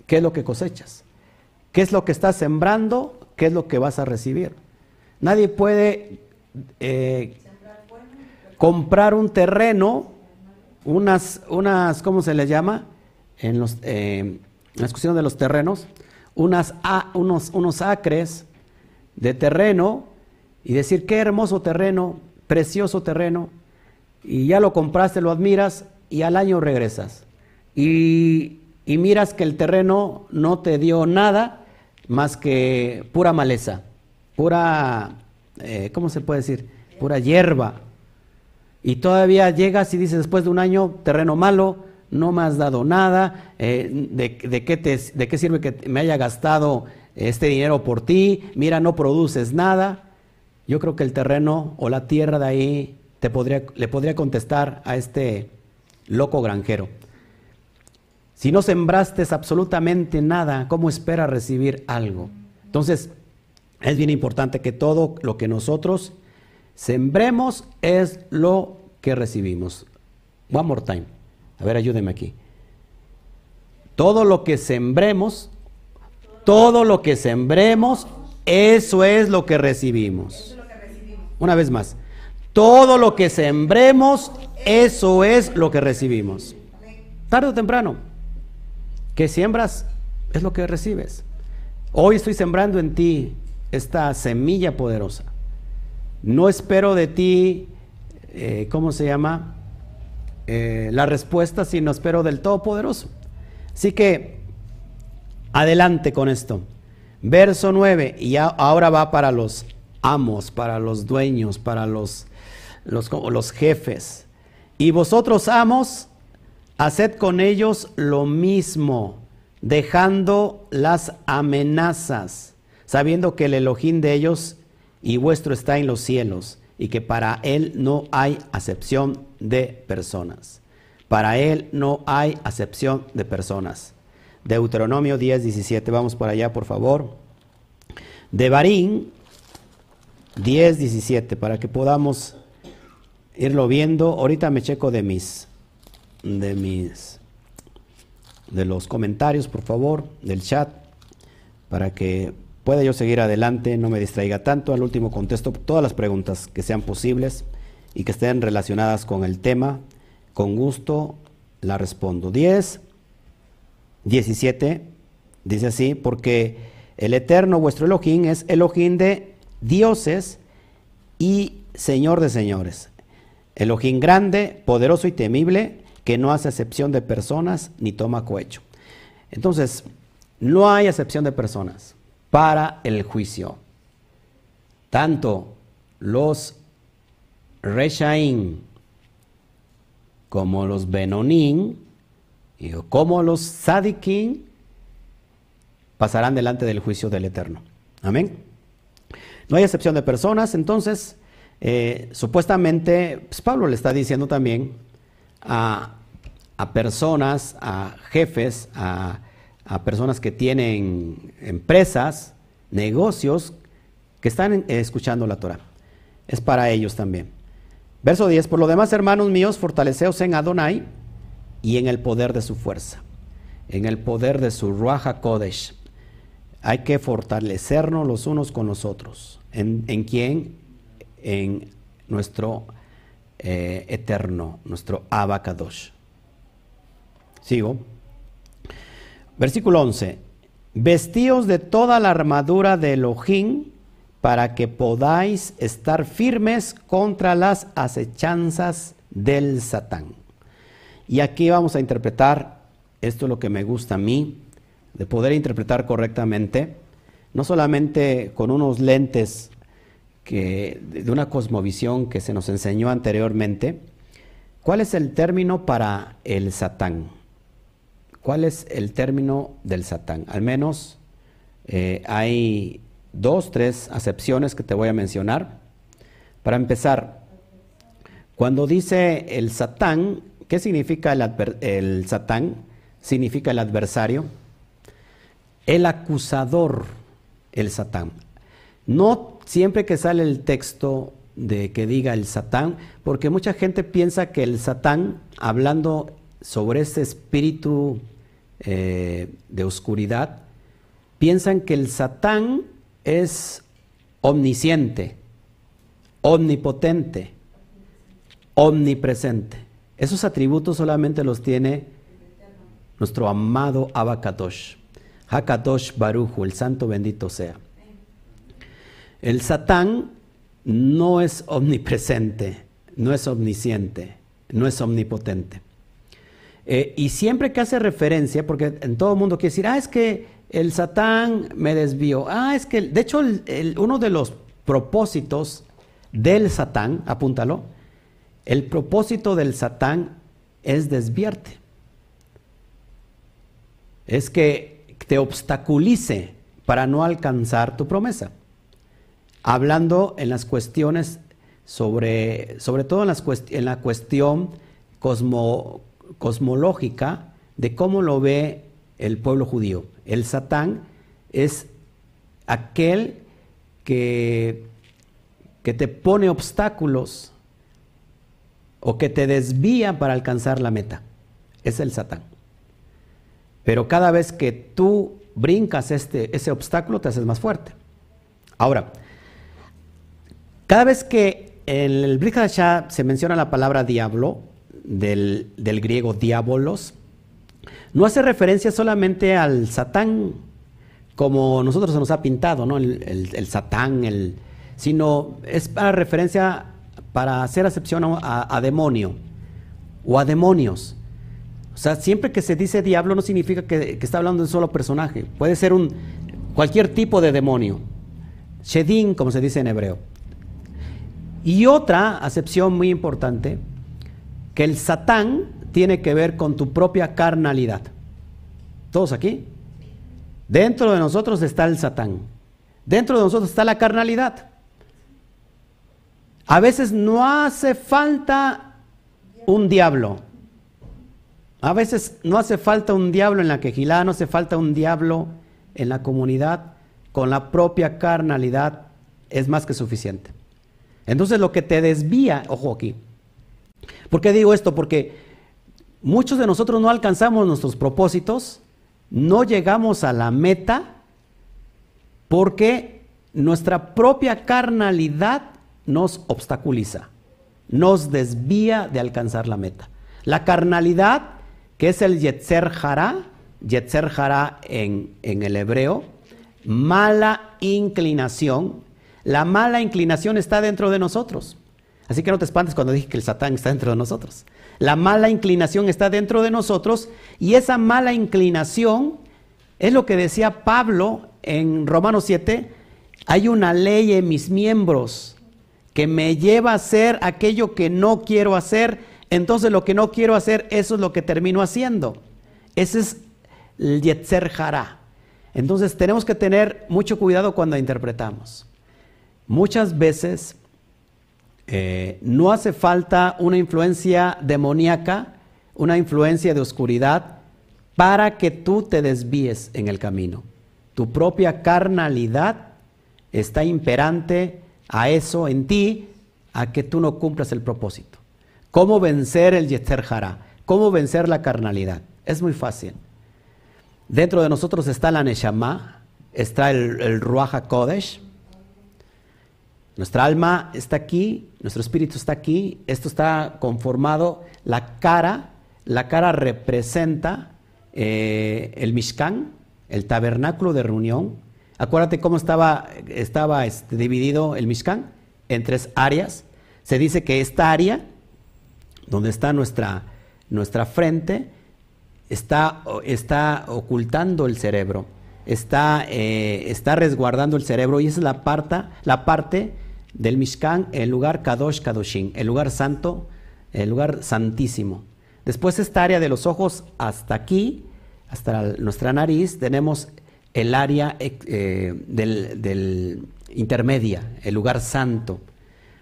¿Qué es lo que cosechas? ¿Qué es lo que estás sembrando? ¿Qué es lo que vas a recibir? Nadie puede eh, comprar un terreno, unas, unas, ¿cómo se les llama? En, los, eh, la discusión de los terrenos, unas, unos, unos acres de terreno y decir, qué hermoso terreno, precioso terreno, y ya lo compraste, lo admiras y al año regresas. Y, miras que el terreno no te dio nada más que pura maleza, pura, eh, ¿cómo se puede decir? Pura hierba. Y todavía llegas y dices después de un año, terreno malo, no me has dado nada, eh, de, qué te, ¿de qué sirve que me haya gastado este dinero por ti? Mira, no produces nada. Yo creo que el terreno o la tierra de ahí te podría, le podría contestar a este loco granjero. Si no sembraste absolutamente nada, ¿cómo esperas recibir algo? Entonces, es bien importante que todo lo que nosotros sembremos es lo que recibimos. One more time. A ver, ayúdeme aquí. Todo lo que sembremos, todo lo que sembremos, eso es lo que recibimos. Una vez más. Todo lo que sembremos, eso es lo que recibimos. Tarde o temprano. Que siembras es lo que recibes. Hoy estoy sembrando en ti esta semilla poderosa. No espero de ti, eh, ¿cómo se llama? Eh, la respuesta, sino espero del Todopoderoso. Así que, adelante con esto. Verso 9, y ahora va para los amos, para los dueños, para los los, los jefes. Y vosotros, amos, haced con ellos lo mismo, dejando las amenazas, sabiendo que el Elohim de ellos y vuestro está en los cielos, y que para él no hay acepción de personas. Para él no hay acepción de personas. Deuteronomio 10, 17, vamos por allá, por favor. De Barín 10, 17, para que podamos irlo viendo. Ahorita me checo de mis, de mis, de los comentarios, por favor, del chat, para que pueda yo seguir adelante, no me distraiga tanto. Al último contesto todas las preguntas que sean posibles y que estén relacionadas con el tema. Con gusto la respondo. 10, 17, dice así, porque el eterno vuestro Elohim es Elohim de dioses y Señor de señores Elohim grande, poderoso y temible, que no hace acepción de personas ni toma cohecho. Entonces, no hay acepción de personas para el juicio. Tanto los Reshaim como los Benonim como los Sadikim pasarán delante del juicio del Eterno. Amén. No hay excepción de personas, entonces eh, supuestamente, pues, Pablo le está diciendo también a, personas, a jefes, a, personas que tienen empresas, negocios, que están escuchando la Torah. Es para ellos también. Verso 10, por lo demás, hermanos míos, fortaleceos en Adonai y en el poder de su fuerza, en el poder de su Ruaja Kodesh. Hay que fortalecernos los unos con los otros. ¿En, en quién? en nuestro eh, eterno, nuestro Abacadosh. Sigo. Versículo 11. Vestíos de toda la armadura de Elohim para que podáis estar firmes contra las acechanzas del Satán. Y aquí vamos a interpretar, esto es lo que me gusta a mí, de poder interpretar correctamente, no solamente con unos lentes de una cosmovisión que se nos enseñó anteriormente, ¿cuál es el término para el Satán? ¿Cuál es el término del Satán? Al menos eh, hay dos, tres acepciones que te voy a mencionar. Para empezar, cuando dice el Satán, ¿qué significa el, el Satán? Significa el adversario, el acusador, el Satán. No siempre que sale el texto de que diga el Satán, porque mucha gente piensa que el Satán, hablando sobre ese espíritu eh, de oscuridad, piensan que el Satán es omnisciente, omnipotente, omnipresente. Esos atributos solamente los tiene nuestro amado Abacadosh, Hakadosh Barujo, el santo bendito sea. El Satán no es omnipresente, no es omnisciente, no es omnipotente. Eh, y siempre que hace referencia, porque en todo el mundo quiere decir, ah, es que el Satán me desvió. Ah, es que, de hecho, uno de los propósitos del Satán, apúntalo, el propósito del Satán es desviarte. Es que te obstaculice para no alcanzar tu promesa. Hablando en las cuestiones sobre, sobre todo en, la cuestión cosmo, cosmológica de cómo lo ve el pueblo judío. El Satán es aquel que, que te pone obstáculos o que te desvía para alcanzar la meta. Es el Satán. Pero cada vez que tú brincas este, ese obstáculo, te haces más fuerte. Ahora, cada vez que en el Brihadashah se menciona la palabra diablo, del, griego diabolos, no hace referencia solamente al Satán, como nosotros se nos ha pintado, ¿no? El, Satán, el, sino es para referencia, para hacer acepción a, demonio o a demonios. O sea, siempre que se dice diablo no significa que, está hablando de un solo personaje. Puede ser un cualquier tipo de demonio. Shedin, como se dice en hebreo. Y otra acepción muy importante que el Satán tiene que ver con tu propia carnalidad. ¿Todos aquí? Dentro de nosotros está el Satán. Dentro de nosotros está la carnalidad. A veces no hace falta un diablo. A veces no hace falta un diablo en la quejilá, no hace falta un diablo en la comunidad. Con la propia carnalidad es más que suficiente. Entonces lo que te desvía, ojo aquí, ¿Por qué digo esto? Porque muchos de nosotros no alcanzamos nuestros propósitos, no llegamos a la meta, porque nuestra propia carnalidad nos obstaculiza, nos desvía de alcanzar la meta. La carnalidad, que es el Yetzer Hara, Yetzer Hara en, en el hebreo, mala inclinación, la mala inclinación está dentro de nosotros. Así que no te espantes cuando dije que el Satán está dentro de nosotros. La mala inclinación está dentro de nosotros y esa mala inclinación es lo que decía Pablo en Romanos 7. Hay una ley en mis miembros que me lleva a hacer aquello que no quiero hacer. Entonces lo que no quiero hacer, eso es lo que termino haciendo. Ese es el Yetzer Jara. Entonces tenemos que tener mucho cuidado cuando interpretamos. Muchas veces eh, no hace falta una influencia demoníaca, una influencia de oscuridad, para que tú te desvíes en el camino. Tu propia carnalidad está imperante a eso en ti, a que tú no cumplas el propósito. ¿Cómo vencer el Yetzer Hara? ¿Cómo vencer la carnalidad? Es muy fácil. Dentro de nosotros está la Neshama, está el, el Kodesh, nuestra alma está aquí, nuestro espíritu está aquí, esto está conformado, la cara, la cara representa eh, el Mishkan, el tabernáculo de reunión. Acuérdate cómo estaba, estaba este, dividido el Mishkan en tres áreas. Se dice que esta área, donde está nuestra, nuestra frente, está, está ocultando el cerebro, está, eh, está resguardando el cerebro y esa es la, parte, la parte del Mishkan, el lugar Kadosh Kadoshin, el lugar santo, el lugar santísimo. Después esta área de los ojos hasta aquí, hasta nuestra nariz, tenemos el área eh, del, intermedia, el lugar santo,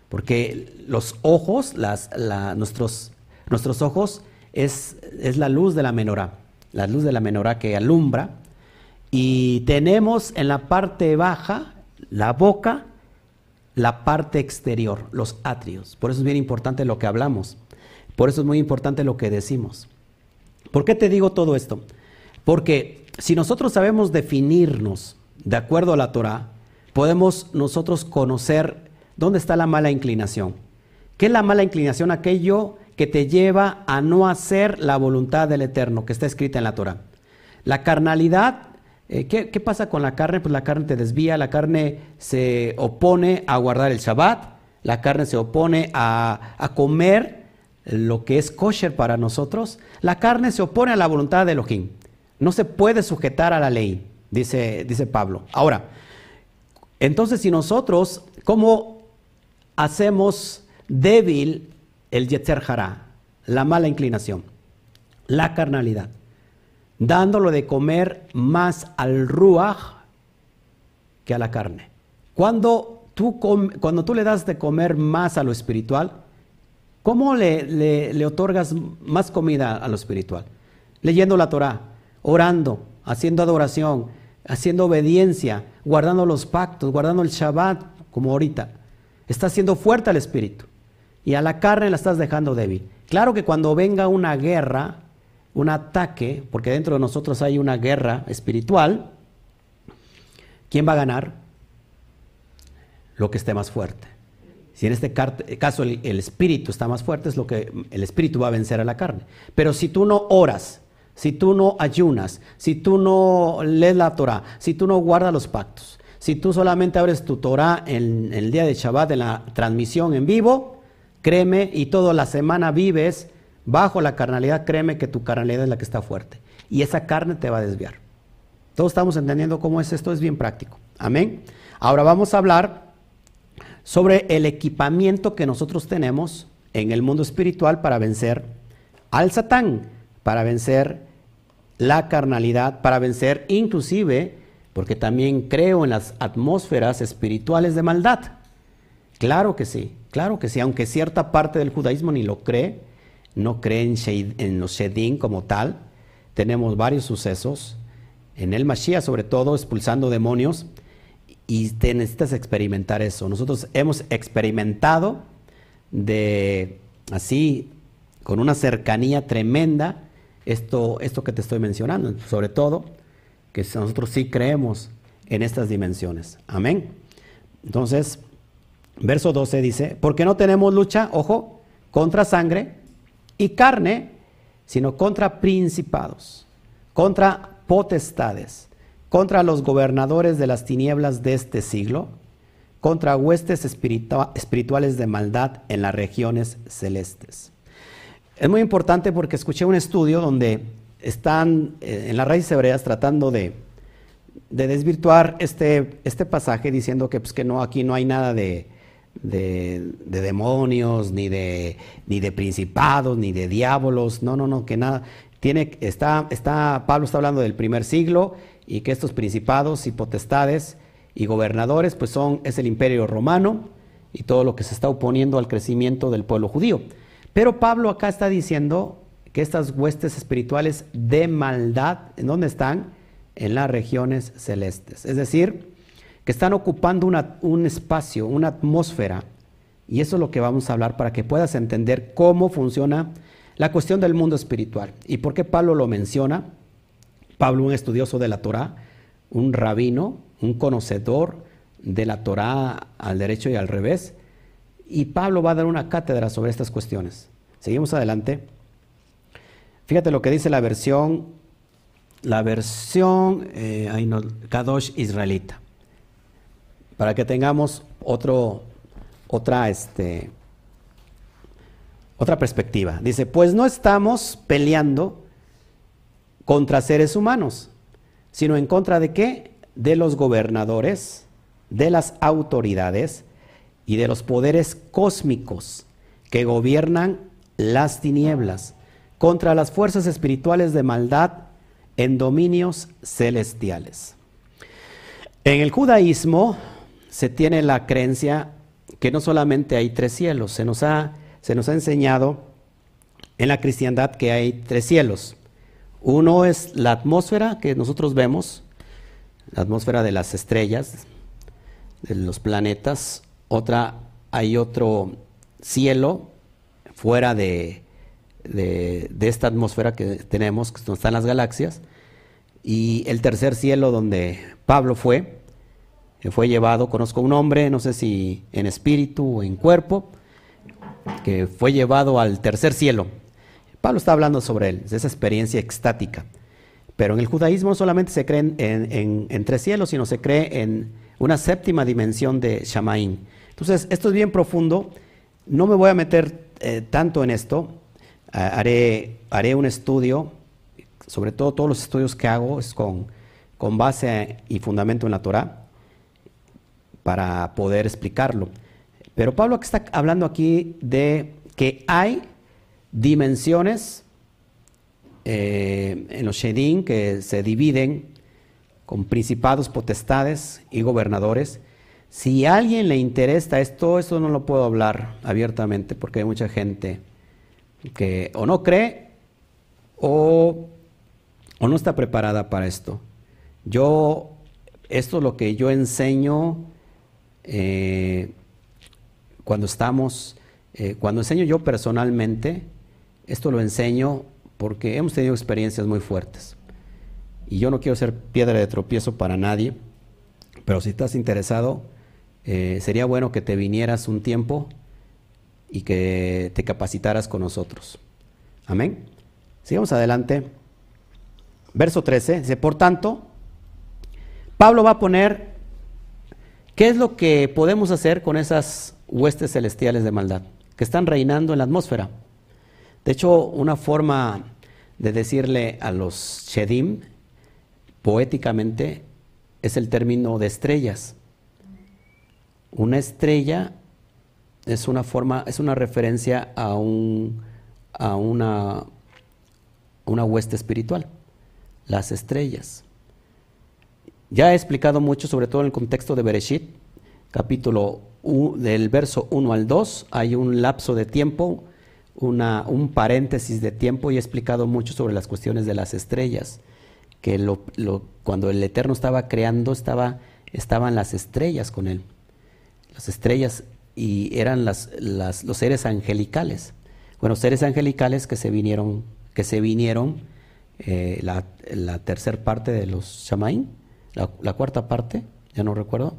porque los ojos, las, nuestros, nuestros ojos es, es, la luz de la menorá, la luz de la menorá que alumbra, y tenemos en la parte baja la boca, la parte exterior, los atrios. Por eso es bien importante lo que hablamos, por eso es muy importante lo que decimos. ¿Por qué te digo todo esto? Porque si nosotros sabemos definirnos de acuerdo a la Torah, podemos nosotros conocer dónde está la mala inclinación. ¿Qué es la mala inclinación? Aquello que te lleva a no hacer la voluntad del Eterno, que está escrita en la Torah. La carnalidad, eh, ¿qué, pasa con la carne? Pues la carne te desvía, la carne se opone a guardar el Shabbat, la carne se opone a, comer lo que es kosher para nosotros, la carne se opone a la voluntad de Elohim. No se puede sujetar a la ley, dice, dice Pablo. Ahora, entonces si nosotros, ¿cómo hacemos débil el yetzer hará, la mala inclinación, la carnalidad? Dándolo de comer más al ruach que a la carne. Cuando tú, cuando tú le das de comer más a lo espiritual, ¿cómo le, le otorgas más comida a lo espiritual? Leyendo la Torah, orando, haciendo adoración, haciendo obediencia, guardando los pactos, guardando el Shabbat, como ahorita. Está haciendo fuerte al espíritu y a la carne la estás dejando débil. Claro que cuando venga una guerra, un ataque, porque dentro de nosotros hay una guerra espiritual, ¿quién va a ganar? Lo que esté más fuerte. Si en este caso el, espíritu está más fuerte, es lo que el espíritu va a vencer a la carne. Pero si tú no oras, si tú no ayunas, si tú no lees la Torah, si tú no guardas los pactos, si tú solamente abres tu Torah en, el día de Shabbat, en la transmisión en vivo, créeme, y toda la semana vives bajo la carnalidad, créeme que tu carnalidad es la que está fuerte. Y esa carne te va a desviar. Todos estamos entendiendo cómo es esto, es bien práctico. Amén. Ahora vamos a hablar sobre el equipamiento que nosotros tenemos en el mundo espiritual para vencer al Satán, para vencer la carnalidad para vencer, inclusive, porque también creo en las atmósferas espirituales de maldad. Claro que sí, claro que sí, aunque cierta parte del judaísmo ni lo cree, no cree en, los Shedim como tal. Tenemos varios sucesos, en el Mashiach sobre todo, expulsando demonios, y te necesitas experimentar eso. Nosotros hemos experimentado de así, con una cercanía tremenda, esto, esto que te estoy mencionando, sobre todo que nosotros sí creemos en estas dimensiones. Amén. Entonces, verso 12 dice, porque no tenemos lucha, ojo, contra sangre y carne, sino contra principados, contra potestades, contra los gobernadores de las tinieblas de este siglo, contra huestes espirituales de maldad en las regiones celestes. Es muy importante porque escuché un estudio donde están eh, en las raíces hebreas tratando de, desvirtuar este, este, pasaje diciendo que, pues, que no, aquí no hay nada de, demonios, ni de, ni de principados, ni de diablos, no, no, no, que nada. Tiene, está, está, Pablo está hablando del primer siglo y que estos principados y potestades y gobernadores pues son, es el imperio romano y todo lo que se está oponiendo al crecimiento del pueblo judío. Pero Pablo acá está diciendo que estas huestes espirituales de maldad, ¿en dónde están? En las regiones celestes. Es decir, que están ocupando un espacio, una atmósfera. Y eso es lo que vamos a hablar para que puedas entender cómo funciona la cuestión del mundo espiritual. ¿Y por qué Pablo lo menciona? Pablo, un estudioso de la Torah, un rabino, un conocedor de la Torah al derecho y al revés, y Pablo va a dar una cátedra sobre estas cuestiones. Seguimos adelante. Fíjate lo que dice la versión, la versión eh, Kadosh israelita. Para que tengamos otra, este, otra perspectiva. Dice, pues no estamos peleando contra seres humanos, sino en contra de qué? De los gobernadores, de las autoridades y de los poderes cósmicos que gobiernan las tinieblas, contra las fuerzas espirituales de maldad en dominios celestiales. En el judaísmo se tiene la creencia que no solamente hay tres cielos, se nos ha, se nos ha enseñado en la cristiandad que hay tres cielos. Uno es la atmósfera que nosotros vemos, la atmósfera de las estrellas, de los planetas. Otra, hay otro cielo fuera de, de, esta atmósfera que tenemos, que están las galaxias. Y el tercer cielo donde Pablo fue, fue llevado, conozco un hombre, no sé si en espíritu o en cuerpo, que fue llevado al tercer cielo. Pablo está hablando sobre él, esa experiencia extática. Pero en el judaísmo solamente se cree en, tres cielos, sino se cree en una séptima dimensión de Shamaín. Entonces, esto es bien profundo. No me voy a meter eh, tanto en esto. haré, haré un estudio, sobre todo todos los estudios que hago es con, con base y fundamento en la Torah para poder explicarlo. Pero Pablo está hablando aquí de que hay dimensiones eh, en los Shedim que se dividen con principados, potestades y gobernadores. Si a alguien le interesa esto, eso no lo puedo hablar abiertamente porque hay mucha gente que o no cree o, o no está preparada para esto. Yo, esto es lo que yo enseño eh, cuando estamos, eh, cuando enseño yo personalmente, esto lo enseño porque hemos tenido experiencias muy fuertes. Y yo no quiero ser piedra de tropiezo para nadie, pero si estás interesado, eh, sería bueno que te vinieras un tiempo y que te capacitaras con nosotros. Amén. Sigamos adelante. Verso 13 dice, por tanto, Pablo va a poner ¿Qué es lo que podemos hacer con esas huestes celestiales de maldad que están reinando en la atmósfera? De hecho, una forma de decirle a los Shedim poéticamente es el término de estrellas. Una estrella es una forma, es una referencia a, un, a una, una hueste espiritual, las estrellas. Ya he explicado mucho, sobre todo en el contexto de Bereshit, capítulo del verso 1 al 2, hay un lapso de tiempo, una, un paréntesis de tiempo y he explicado mucho sobre las cuestiones de las estrellas, que lo, cuando el Eterno estaba creando estaba, estaban las estrellas con él, las estrellas y eran las, las, los seres angelicales, bueno, seres angelicales que se vinieron, que se vinieron eh, la, la tercera parte de los Shamaín, la, cuarta parte, ya no recuerdo,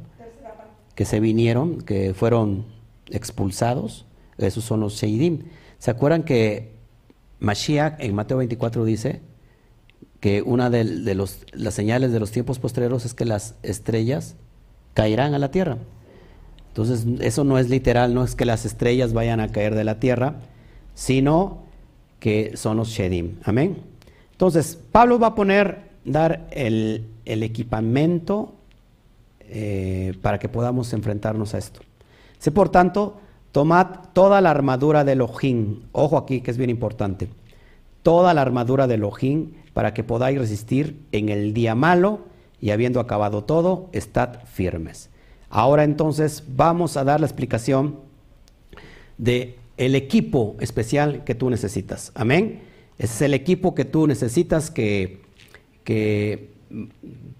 que se vinieron, que fueron expulsados, esos son los Sheidim. ¿Se acuerdan que Mashiach en Mateo 24 dice que una de, los, las señales de los tiempos posteriores es que las estrellas caerán a la tierra? Entonces, eso no es literal, no es que las estrellas vayan a caer de la tierra, sino que son los Shedim. Amén. Entonces, Pablo va a poner, dar el, equipamiento eh, para que podamos enfrentarnos a esto. Sé por tanto, tomad toda la armadura de Elohim, ojo aquí que es bien importante, toda la armadura de Elohim para que podáis resistir en el día malo y habiendo acabado todo, estad firmes. Ahora entonces vamos a dar la explicación de el equipo especial que tú necesitas. Amén. Es el equipo que tú necesitas que, que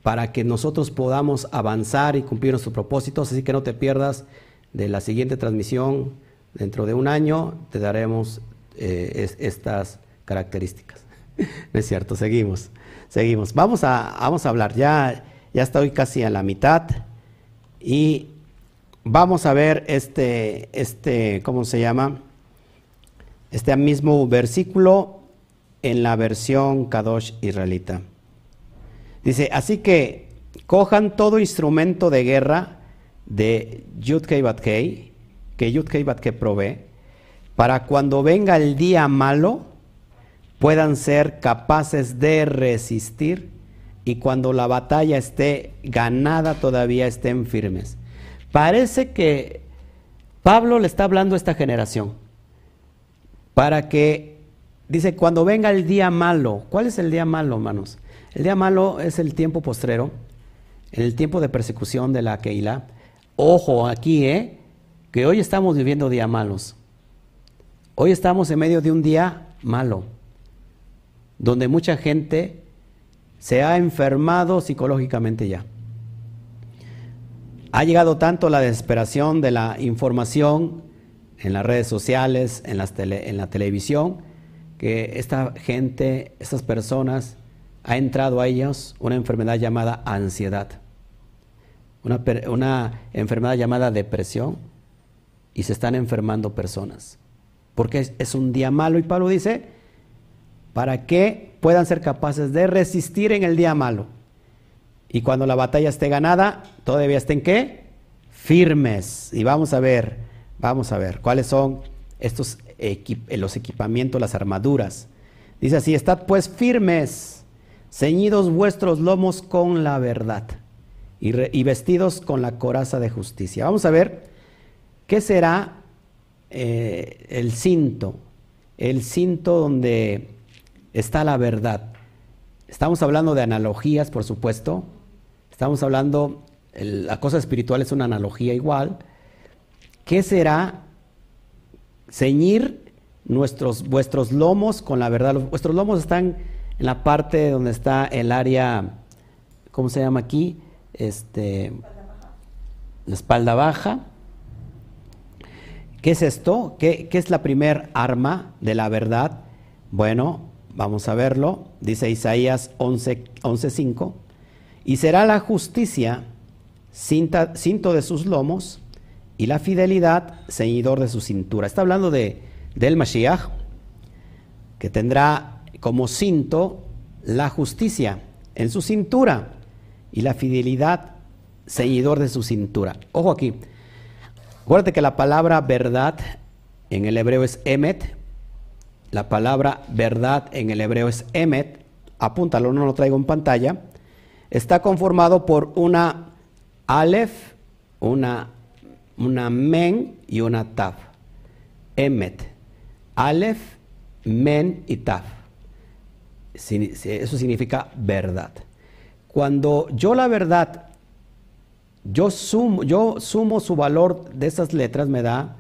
para que nosotros podamos avanzar y cumplir nuestros propósitos. Así que no te pierdas de la siguiente transmisión. Dentro de un año te daremos eh, estas características. no es cierto, seguimos, seguimos. Vamos a, vamos a hablar, ya, ya estoy casi a la mitad y vamos a ver este, este, ¿cómo se llama? Este mismo versículo en la versión Kadosh israelita. Dice, así que cojan todo instrumento de guerra de Yudkei Batkei, que Yudkei Batkei provee, para cuando venga el día malo, puedan ser capaces de resistir y cuando la batalla esté ganada todavía estén firmes. Parece que Pablo le está hablando a esta generación para que, dice, cuando venga el día malo, ¿cuál es el día malo, hermanos? El día malo es el tiempo postrero, el tiempo de persecución de la Keilah. Ojo aquí, ¿eh? Que hoy estamos viviendo días malos. Hoy estamos en medio de un día malo, donde mucha gente se ha enfermado psicológicamente ya. Ha llegado tanto la desesperación de la información en las redes sociales, en, en la televisión, que esta gente, estas personas, ha entrado a ellos una enfermedad llamada ansiedad, una, enfermedad llamada depresión, y se están enfermando personas. Porque es, un día malo y Pablo dice, para que puedan ser capaces de resistir en el día malo. Y cuando la batalla esté ganada, todavía estén qué? Firmes. Y vamos a ver, vamos a ver cuáles son estos los equipamientos, las armaduras. Dice así, estad pues firmes, ceñidos vuestros lomos con la verdad y, vestidos con la coraza de justicia. Vamos a ver qué será eh, el cinto, el cinto donde está la verdad. Estamos hablando de analogías, por supuesto. Estamos hablando, la cosa espiritual es una analogía igual. ¿Qué será ceñir nuestros, vuestros lomos con la verdad? Vuestros lomos están en la parte donde está el área, ¿cómo se llama aquí? Este, la espalda baja. ¿Qué es esto? ¿Qué, qué es la primer arma de la verdad? Bueno, Vamos a verlo. Dice Isaías 11:5. y será la justicia cinto de sus lomos y la fidelidad ceñidor de su cintura. Está hablando de, del Mashiach, que tendrá como cinto la justicia en su cintura y la fidelidad ceñidor de su cintura. Ojo aquí. Acuérdate que la palabra verdad en el hebreo es emet, la palabra verdad en el hebreo es emet, apúntalo, no lo traigo en pantalla, está conformado por una alef, una, una men y una taf. Emet, alef, men y taf. Eso significa verdad. Cuando yo la verdad, yo sumo, yo sumo su valor de esas letras, me da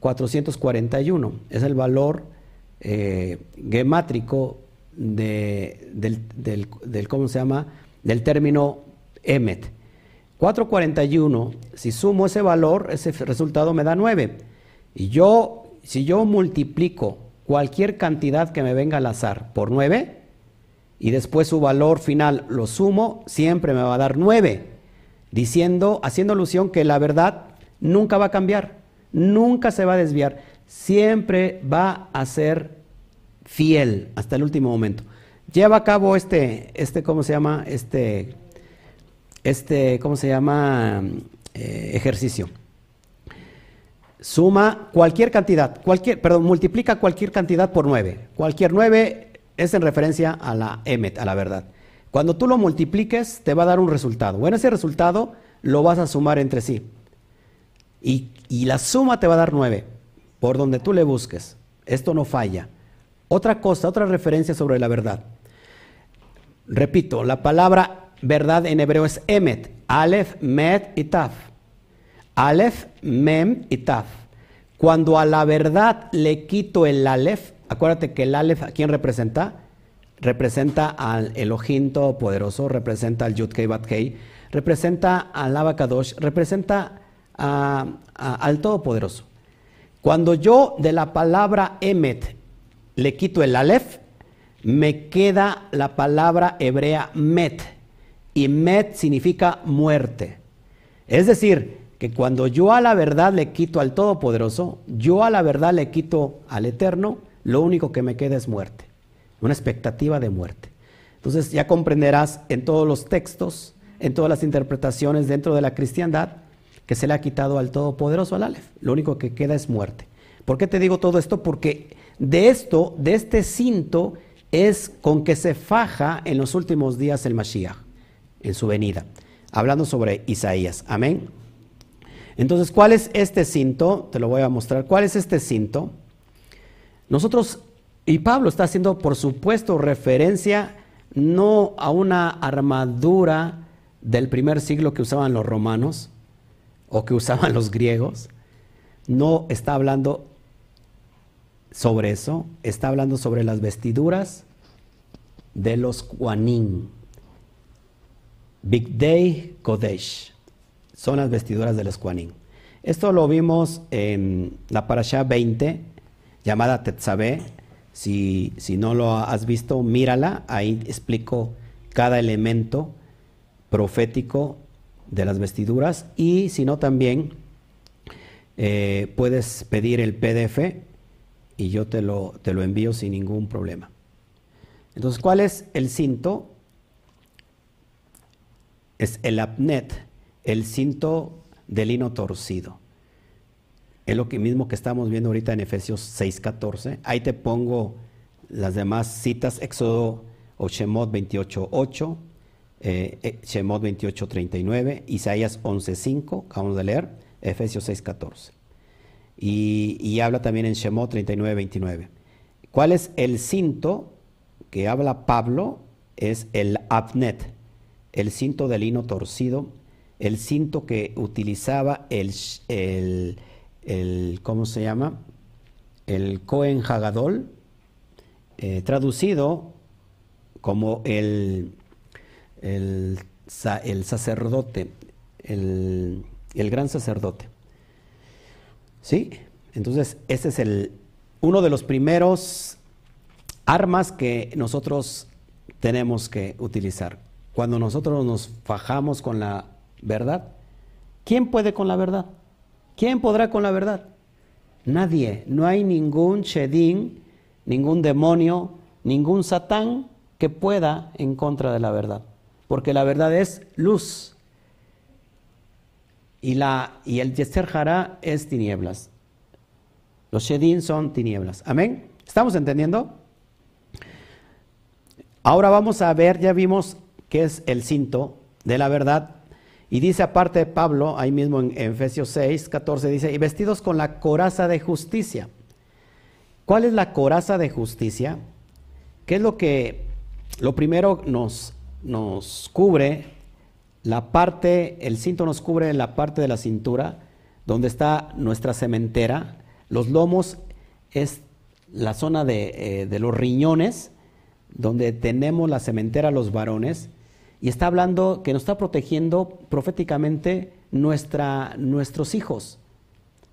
441. Es el valor eh, gemátrico del, ¿cómo se llama? Del término emet. 441, si sumo ese valor, ese resultado me da 9. Y yo, si yo multiplico cualquier cantidad que me venga al azar por 9, y después su valor final lo sumo, siempre me va a dar 9, diciendo, haciendo alusión que la verdad nunca va a cambiar, nunca se va a desviar siempre va a ser fiel hasta el último momento. Lleva a cabo este, este ¿cómo se llama? Este, este, ¿cómo se llama? Eh, ejercicio. Suma cualquier cantidad, cualquier, perdón, multiplica cualquier cantidad por 9. Cualquier 9 es en referencia a la emet, a la verdad. Cuando tú lo multipliques, te va a dar un resultado. Bueno, ese resultado lo vas a sumar entre sí. Y, la suma te va a dar 9 por donde tú le busques. Esto no falla. Otra cosa, otra referencia sobre la verdad. Repito, la palabra verdad en hebreo es emet, alef, met y taf. Alef, mem y taf. Cuando a la verdad le quito el alef, acuérdate que el alef, ¿a quién representa? Representa al Elohim Todopoderoso, representa al Yud Kei representa al Abacadosh, representa al Todopoderoso. Cuando yo de la palabra emet le quito el alef, me queda la palabra hebrea met. Y met significa muerte. Es decir, que cuando yo a la verdad le quito al Todopoderoso, yo a la verdad le quito al Eterno, lo único que me queda es muerte. Una expectativa de muerte. Entonces ya comprenderás en todos los textos, en todas las interpretaciones dentro de la cristiandad, que se le ha quitado al Todopoderoso, al Aleph. Lo único que queda es muerte. ¿Por qué te digo todo esto? Porque de esto, de este cinto, es con que se faja en los últimos días el Mashiach, en su venida. Hablando sobre Isaías. Amén. Entonces, ¿cuál es este cinto? Te lo voy a mostrar. ¿Cuál es este cinto? Nosotros, y Pablo está haciendo, por supuesto, referencia no a una armadura del primer siglo que usaban los romanos o que usaban los griegos. No está hablando sobre eso, está hablando sobre las vestiduras de los Kuanim. Big Day Kodesh. Son las vestiduras de los Kuanim. Esto lo vimos en la Parashá 20, llamada Tetzabé. Si, si no lo has visto, mírala. Ahí explico cada elemento profético de las vestiduras. Y si no, también eh, puedes pedir el PDF y yo te lo, te lo envío sin ningún problema. Entonces, ¿cuál es el cinto? Es el apnet, el cinto de lino torcido. Es lo que mismo que estamos viendo ahorita en Efesios 6:14. Ahí te pongo las demás citas, Éxodo o Shemot 28:8, eh, eh Shemot 28:39, Isaías 11:5, acabamos de leer, Efesios 6:14. Y, habla también en Shemot 39, 29. ¿Cuál es el cinto que habla Pablo? Es el apnet, el cinto de lino torcido, el cinto que utilizaba el, el, ¿cómo se llama? El Cohen Hagadol, eh, traducido como el, el, el sacerdote, el, el gran sacerdote. ¿Sí? Entonces, ese es el, uno de los primeros armas que nosotros tenemos que utilizar. Cuando nosotros nos fajamos con la verdad, ¿quién puede con la verdad? ¿Quién podrá con la verdad? Nadie. No hay ningún Shedin, ningún demonio, ningún Satán que pueda en contra de la verdad. Porque la verdad es luz y, la, y el Yeser Jara es tinieblas. Los Shedin son tinieblas. Amén. ¿Estamos entendiendo? Ahora vamos a ver, ya vimos qué es el cinto de la verdad. Y dice aparte de Pablo, ahí mismo en, Efesios 6, 14, dice, y vestidos con la coraza de justicia. ¿Cuál es la coraza de justicia? ¿Qué es lo que, lo primero nos, nos cubre la parte, el cinto nos cubre la parte de la cintura, donde está nuestra cementera. Los lomos es la zona de, eh, los riñones, donde tenemos la cementera los varones. Y está hablando que nos está protegiendo proféticamente nuestra, nuestros hijos,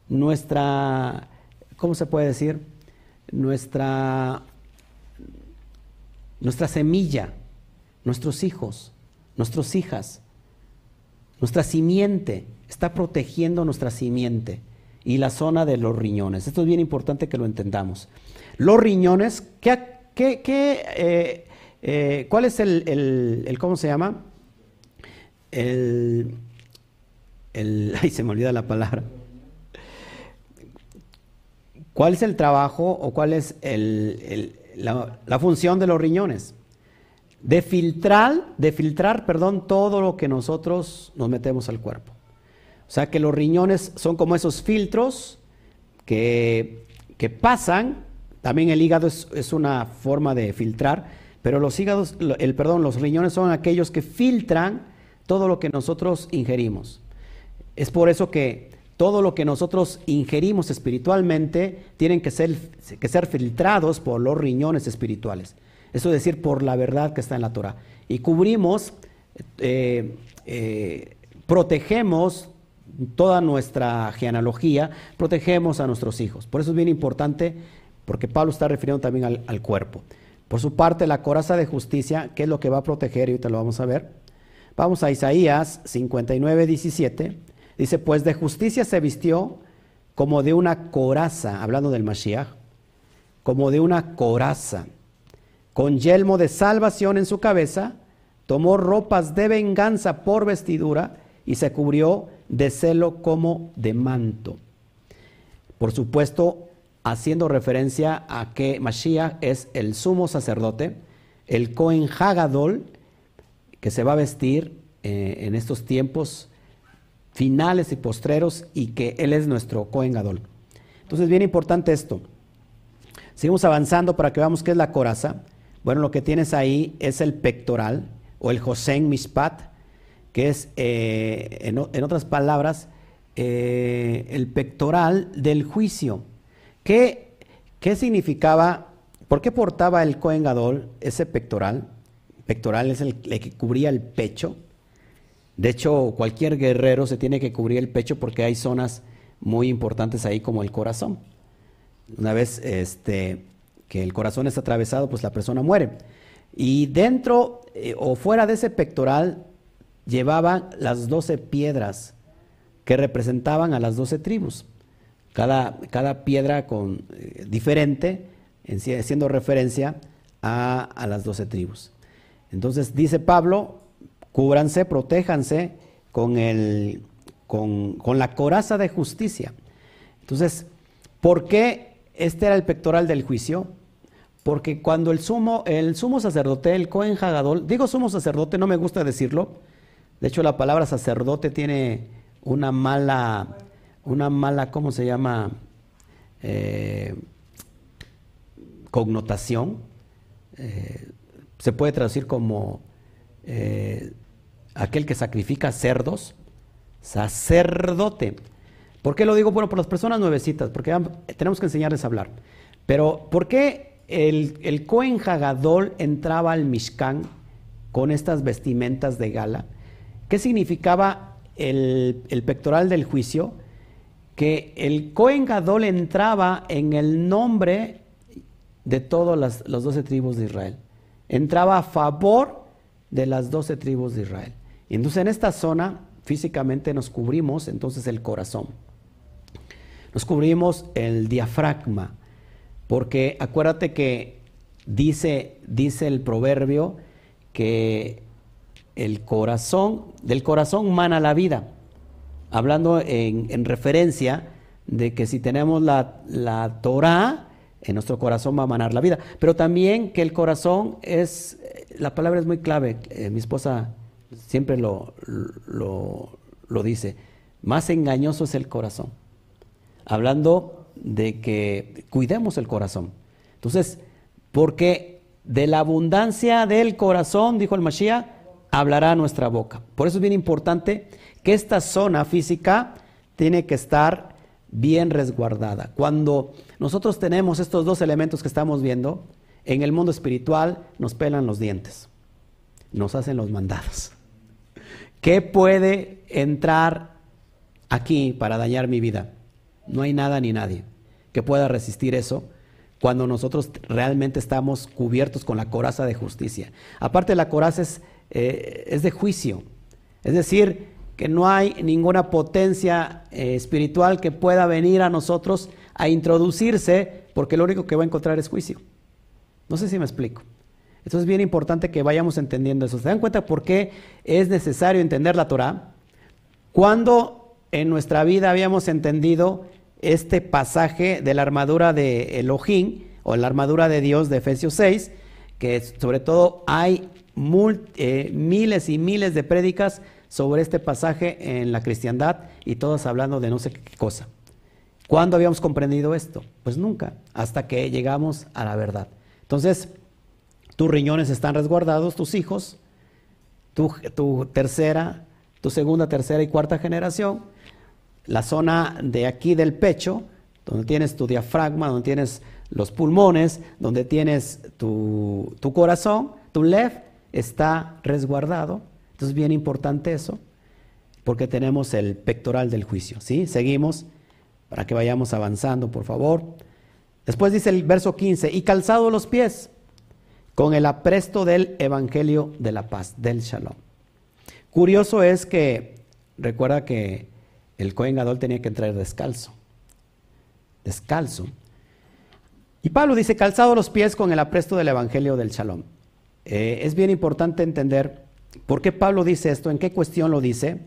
nuestra, ¿cómo se puede decir? Nuestra, nuestra semilla, nuestros hijos, nuestras hijas. Nuestra simiente está protegiendo nuestra simiente y la zona de los riñones. Esto es bien importante que lo entendamos. Los riñones, ¿qué, eh, eh, ¿cuál es el, cómo se llama? El, el, ay, se me olvida la palabra. ¿Cuál es el trabajo o cuál es la, la función de los riñones? de filtrar, de filtrar, perdón, todo lo que nosotros nos metemos al cuerpo. O sea que los riñones son como esos filtros que, que pasan, también el hígado es, una forma de filtrar, pero los hígados, el perdón, los riñones son aquellos que filtran todo lo que nosotros ingerimos. Es por eso que todo lo que nosotros ingerimos espiritualmente tienen que ser, que ser filtrados por los riñones espirituales. Eso es decir, por la verdad que está en la Torah. Y cubrimos, eh, eh, protegemos toda nuestra genealogía, protegemos a nuestros hijos. Por eso es bien importante, porque Pablo está refiriendo también al, cuerpo. Por su parte, la coraza de justicia, ¿qué es lo que va a proteger? Y ahorita lo vamos a ver. Vamos a Isaías 59, 17. Dice, pues de justicia se vistió como de una coraza, hablando del Mashiach, como de una coraza con yelmo de salvación en su cabeza, tomó ropas de venganza por vestidura y se cubrió de celo como de manto. Por supuesto, haciendo referencia a que Mashiach es el sumo sacerdote, el Cohen Hagadol, que se va a vestir eh, en estos tiempos finales y postreros y que Él es nuestro Cohen Gadol. Entonces, bien importante esto. Seguimos avanzando para que veamos qué es la coraza. Bueno, lo que tienes ahí es el pectoral o el Josen Mishpat, que es, eh, en, otras palabras, eh, el pectoral del juicio. ¿Qué, ¿Qué, significaba? ¿Por qué portaba el Cohen Gadol ese pectoral? Pectoral es el, que cubría el pecho. De hecho, cualquier guerrero se tiene que cubrir el pecho porque hay zonas muy importantes ahí como el corazón. Una vez este, que el corazón está atravesado, pues la persona muere. Y dentro eh, o fuera de ese pectoral llevaban las doce piedras que representaban a las doce tribus. Cada, cada piedra con, eh, diferente, haciendo referencia a, a las doce tribus. Entonces dice Pablo, cúbranse, protéjanse con, el, con, con la coraza de justicia. Entonces, ¿por qué este era el pectoral del juicio, porque cuando el sumo, el sumo sacerdote, el Cohen Hagadol, digo sumo sacerdote, no me gusta decirlo, de hecho la palabra sacerdote tiene una mala, una mala, ¿cómo se llama? Eh, connotación. Eh, se puede traducir como eh, aquel que sacrifica cerdos, sacerdote. ¿Por qué lo digo? Bueno, por las personas nuevecitas, porque tenemos que enseñarles a hablar. Pero, ¿por qué el, el entraba al Mishkan con estas vestimentas de gala? ¿Qué significaba el, pectoral del juicio? Que el Cohen Gadol entraba en el nombre de todas las, las doce tribus de Israel. Entraba a favor de las doce tribus de Israel. Y entonces en esta zona físicamente nos cubrimos entonces el corazón. Nos cubrimos el diafragma, porque acuérdate que dice, dice el proverbio que el corazón, del corazón mana la vida, hablando en, referencia de que si tenemos la, la Torah, en nuestro corazón va a manar la vida, pero también que el corazón es, la palabra es muy clave, eh, mi esposa siempre lo, lo dice, más engañoso es el corazón hablando de que cuidemos el corazón. Entonces, porque de la abundancia del corazón, dijo el Mashiach, hablará nuestra boca. Por eso es bien importante que esta zona física tiene que estar bien resguardada. Cuando nosotros tenemos estos dos elementos que estamos viendo, en el mundo espiritual nos pelan los dientes, nos hacen los mandados. ¿Qué puede entrar aquí para dañar mi vida? No hay nada ni nadie que pueda resistir eso cuando nosotros realmente estamos cubiertos con la coraza de justicia. Aparte la coraza es, eh, es de juicio, es decir, que no hay ninguna potencia eh, espiritual que pueda venir a nosotros a introducirse porque lo único que va a encontrar es juicio. No sé si me explico. Entonces es bien importante que vayamos entendiendo eso. ¿Se dan cuenta por qué es necesario entender la Torah? Cuando en nuestra vida habíamos entendido este pasaje de la armadura de Elohim o la armadura de Dios de Efesios 6, que sobre todo hay eh, miles y miles de prédicas sobre este pasaje en la cristiandad y todas hablando de no sé qué cosa. ¿Cuándo habíamos comprendido esto? Pues nunca, hasta que llegamos a la verdad. Entonces, tus riñones están resguardados, tus hijos, tu, tu tercera, tu segunda, tercera y cuarta generación, la zona de aquí del pecho, donde tienes tu diafragma, donde tienes los pulmones, donde tienes tu, corazón, tu lev, está resguardado. Es bien importante eso, porque tenemos el pectoral del juicio. ¿sí? Seguimos para que vayamos avanzando, por favor. Después dice el verso 15, y calzado los pies con el apresto del Evangelio de la paz, del Shalom. Curioso es que, recuerda que el Cohen Gadol tenía que entrar descalzo. Descalzo. Y Pablo dice, calzado los pies con el apresto del Evangelio del Shalom. Eh, es bien importante entender por qué Pablo dice esto, en qué cuestión lo dice.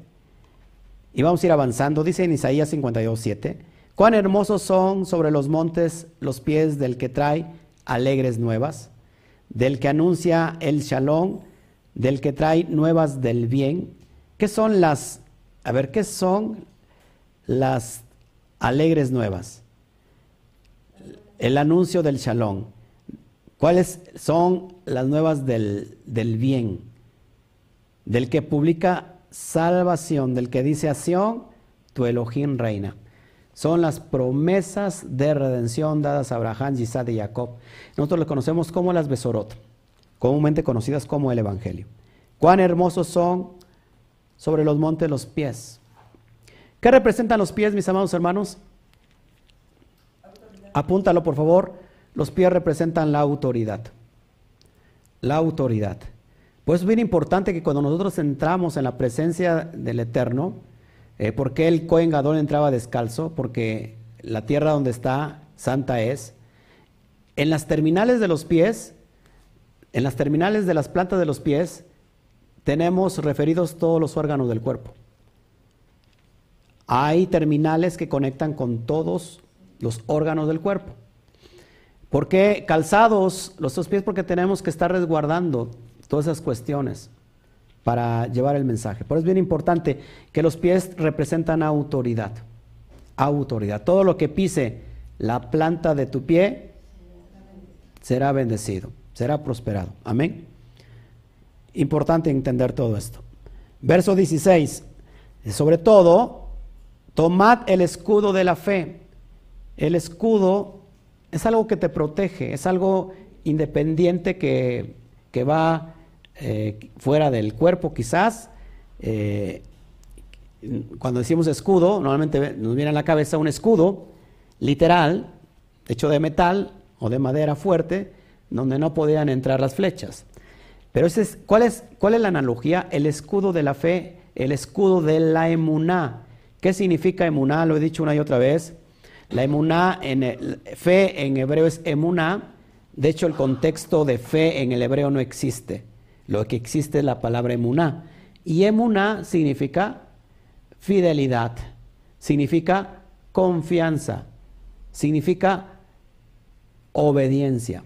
Y vamos a ir avanzando. Dice en Isaías 52, 7. Cuán hermosos son sobre los montes los pies del que trae alegres nuevas, del que anuncia el shalom, del que trae nuevas del bien. ¿Qué son las, a ver, qué son las alegres nuevas? El anuncio del shalom. ¿Cuáles son las nuevas del, del bien? Del que publica salvación, del que dice acción, tu Elohim reina. Son las promesas de redención dadas a Abraham, Isaac y Jacob. Nosotros le conocemos como las Besorot, comúnmente conocidas como el Evangelio. Cuán hermosos son sobre los montes los pies. ¿Qué representan los pies, mis amados hermanos? Apúntalo, por favor. Los pies representan la autoridad. La autoridad. Pues es bien importante que cuando nosotros entramos en la presencia del Eterno, eh, ¿Por qué el Cohen Gadol entraba descalzo? Porque la tierra donde está santa es. En las terminales de los pies, en las terminales de las plantas de los pies, tenemos referidos todos los órganos del cuerpo. Hay terminales que conectan con todos los órganos del cuerpo. ¿Por qué calzados los dos pies? Porque tenemos que estar resguardando todas esas cuestiones para llevar el mensaje. Por eso es bien importante que los pies representan autoridad. Autoridad. Todo lo que pise la planta de tu pie será bendecido, será prosperado. Amén. Importante entender todo esto. Verso 16. Sobre todo, tomad el escudo de la fe. El escudo es algo que te protege, es algo independiente que, que va eh, fuera del cuerpo quizás. Eh, cuando decimos escudo, normalmente nos viene a la cabeza un escudo literal, hecho de metal o de madera fuerte, donde no podían entrar las flechas. Pero es, ¿cuál, es, ¿cuál es la analogía? El escudo de la fe, el escudo de la emuná. ¿Qué significa emuná? Lo he dicho una y otra vez. La emuná, en fe en hebreo es emuná. De hecho, el contexto de fe en el hebreo no existe. Lo que existe es la palabra emuná. Y emuná significa fidelidad, significa confianza, significa obediencia.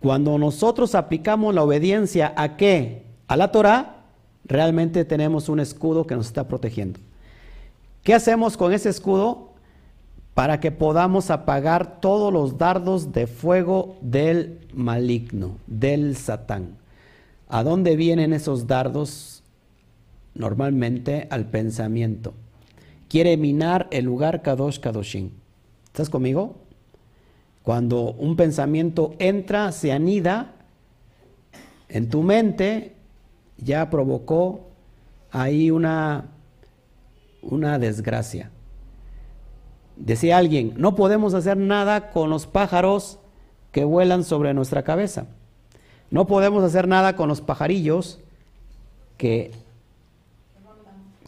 Cuando nosotros aplicamos la obediencia a qué? A la Torah, realmente tenemos un escudo que nos está protegiendo. ¿Qué hacemos con ese escudo? Para que podamos apagar todos los dardos de fuego del maligno, del satán. ¿A dónde vienen esos dardos? Normalmente al pensamiento. Quiere minar el lugar Kadosh Kadoshin. ¿Estás conmigo? Cuando un pensamiento entra, se anida en tu mente, ya provocó ahí una, una desgracia. Decía alguien, no podemos hacer nada con los pájaros que vuelan sobre nuestra cabeza. No podemos hacer nada con los pajarillos que,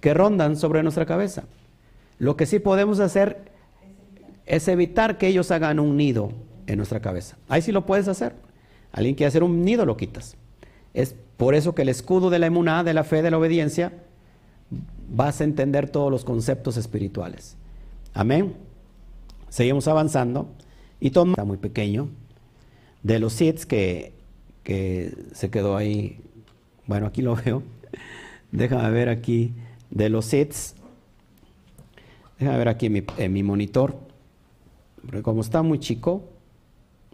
que rondan sobre nuestra cabeza. Lo que sí podemos hacer es evitar que ellos hagan un nido en nuestra cabeza. Ahí sí lo puedes hacer. Alguien quiere hacer un nido, lo quitas. Es por eso que el escudo de la emuná, de la fe, de la obediencia, vas a entender todos los conceptos espirituales. Amén. Seguimos avanzando. Y toma, está muy pequeño, de los seeds que, que se quedó ahí. Bueno, aquí lo veo. Déjame ver aquí. De los seeds. Déjame ver aquí en mi, mi monitor. Porque como está muy chico,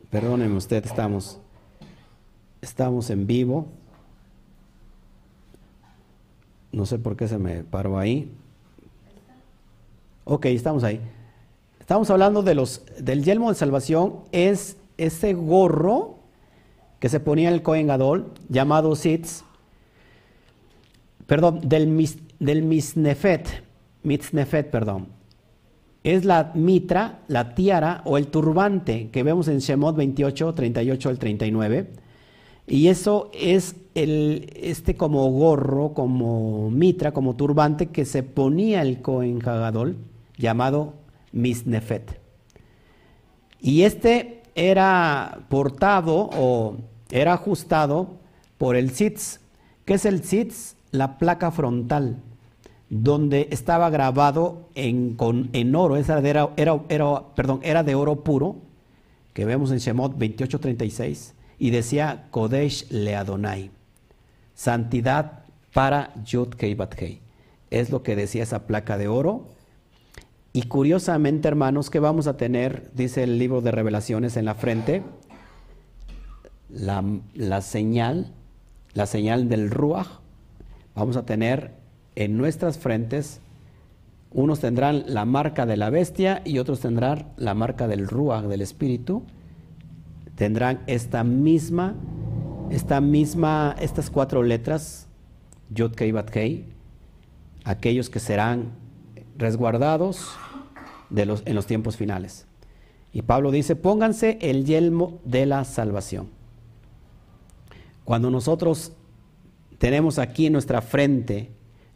perdónenme usted, estamos, estamos en vivo. No sé por qué se me paró ahí. Ok, estamos ahí. Estamos hablando de los, del yelmo de salvación, es ese gorro que se ponía el Cohen Gadol, llamado Sitz, perdón, del, del Misnefet, Mitznefet, perdón. Es la mitra, la tiara o el turbante que vemos en Shemot 28, 38 al 39. Y eso es el, este como gorro, como mitra, como turbante que se ponía el Cohen Gadol llamado Misnefet. Y este era portado o era ajustado por el SITS. ¿Qué es el SITS? La placa frontal donde estaba grabado en, con, en oro, esa era, era, era, perdón, era de oro puro, que vemos en Shemot 28:36, y decía Kodesh Leadonai, santidad para Yud Kei Es lo que decía esa placa de oro. Y curiosamente, hermanos, que vamos a tener, dice el libro de revelaciones en la frente, la, señal, la señal del Ruach, vamos a tener en nuestras frentes, unos tendrán la marca de la bestia y otros tendrán la marca del Ruach, del Espíritu, tendrán esta misma, esta misma, estas cuatro letras, Yod Kei, aquellos que serán resguardados de los, en los tiempos finales. Y Pablo dice, pónganse el yelmo de la salvación. Cuando nosotros tenemos aquí en nuestra frente,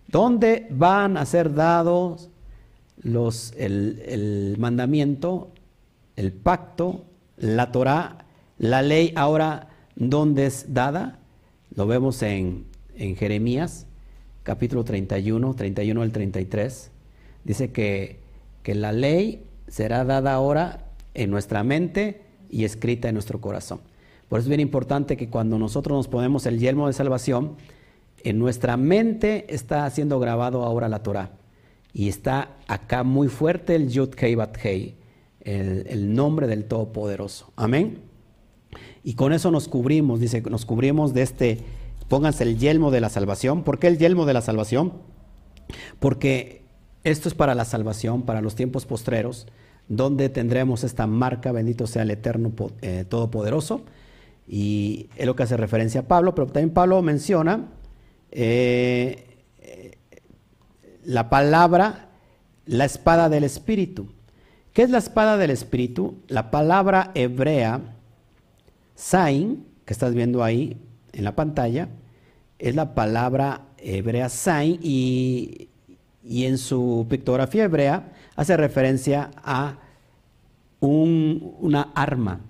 ¿dónde van a ser dados los, el, el mandamiento, el pacto, la Torah, la ley ahora, ¿dónde es dada? Lo vemos en, en Jeremías, capítulo 31, 31 al 33. Dice que, que la ley será dada ahora en nuestra mente y escrita en nuestro corazón. Por eso es bien importante que cuando nosotros nos ponemos el yelmo de salvación, en nuestra mente está siendo grabado ahora la Torah. Y está acá muy fuerte el Yud Kei Bat Hei, el, el nombre del Todopoderoso. Amén. Y con eso nos cubrimos, dice, nos cubrimos de este, pónganse el yelmo de la salvación. ¿Por qué el yelmo de la salvación? Porque esto es para la salvación, para los tiempos postreros, donde tendremos esta marca, bendito sea el Eterno eh, Todopoderoso y es lo que hace referencia a Pablo, pero también Pablo menciona eh, la palabra, la espada del Espíritu. ¿Qué es la espada del Espíritu? La palabra hebrea, Sain, que estás viendo ahí en la pantalla, es la palabra hebrea Sain y, y en su pictografía hebrea hace referencia a un, una arma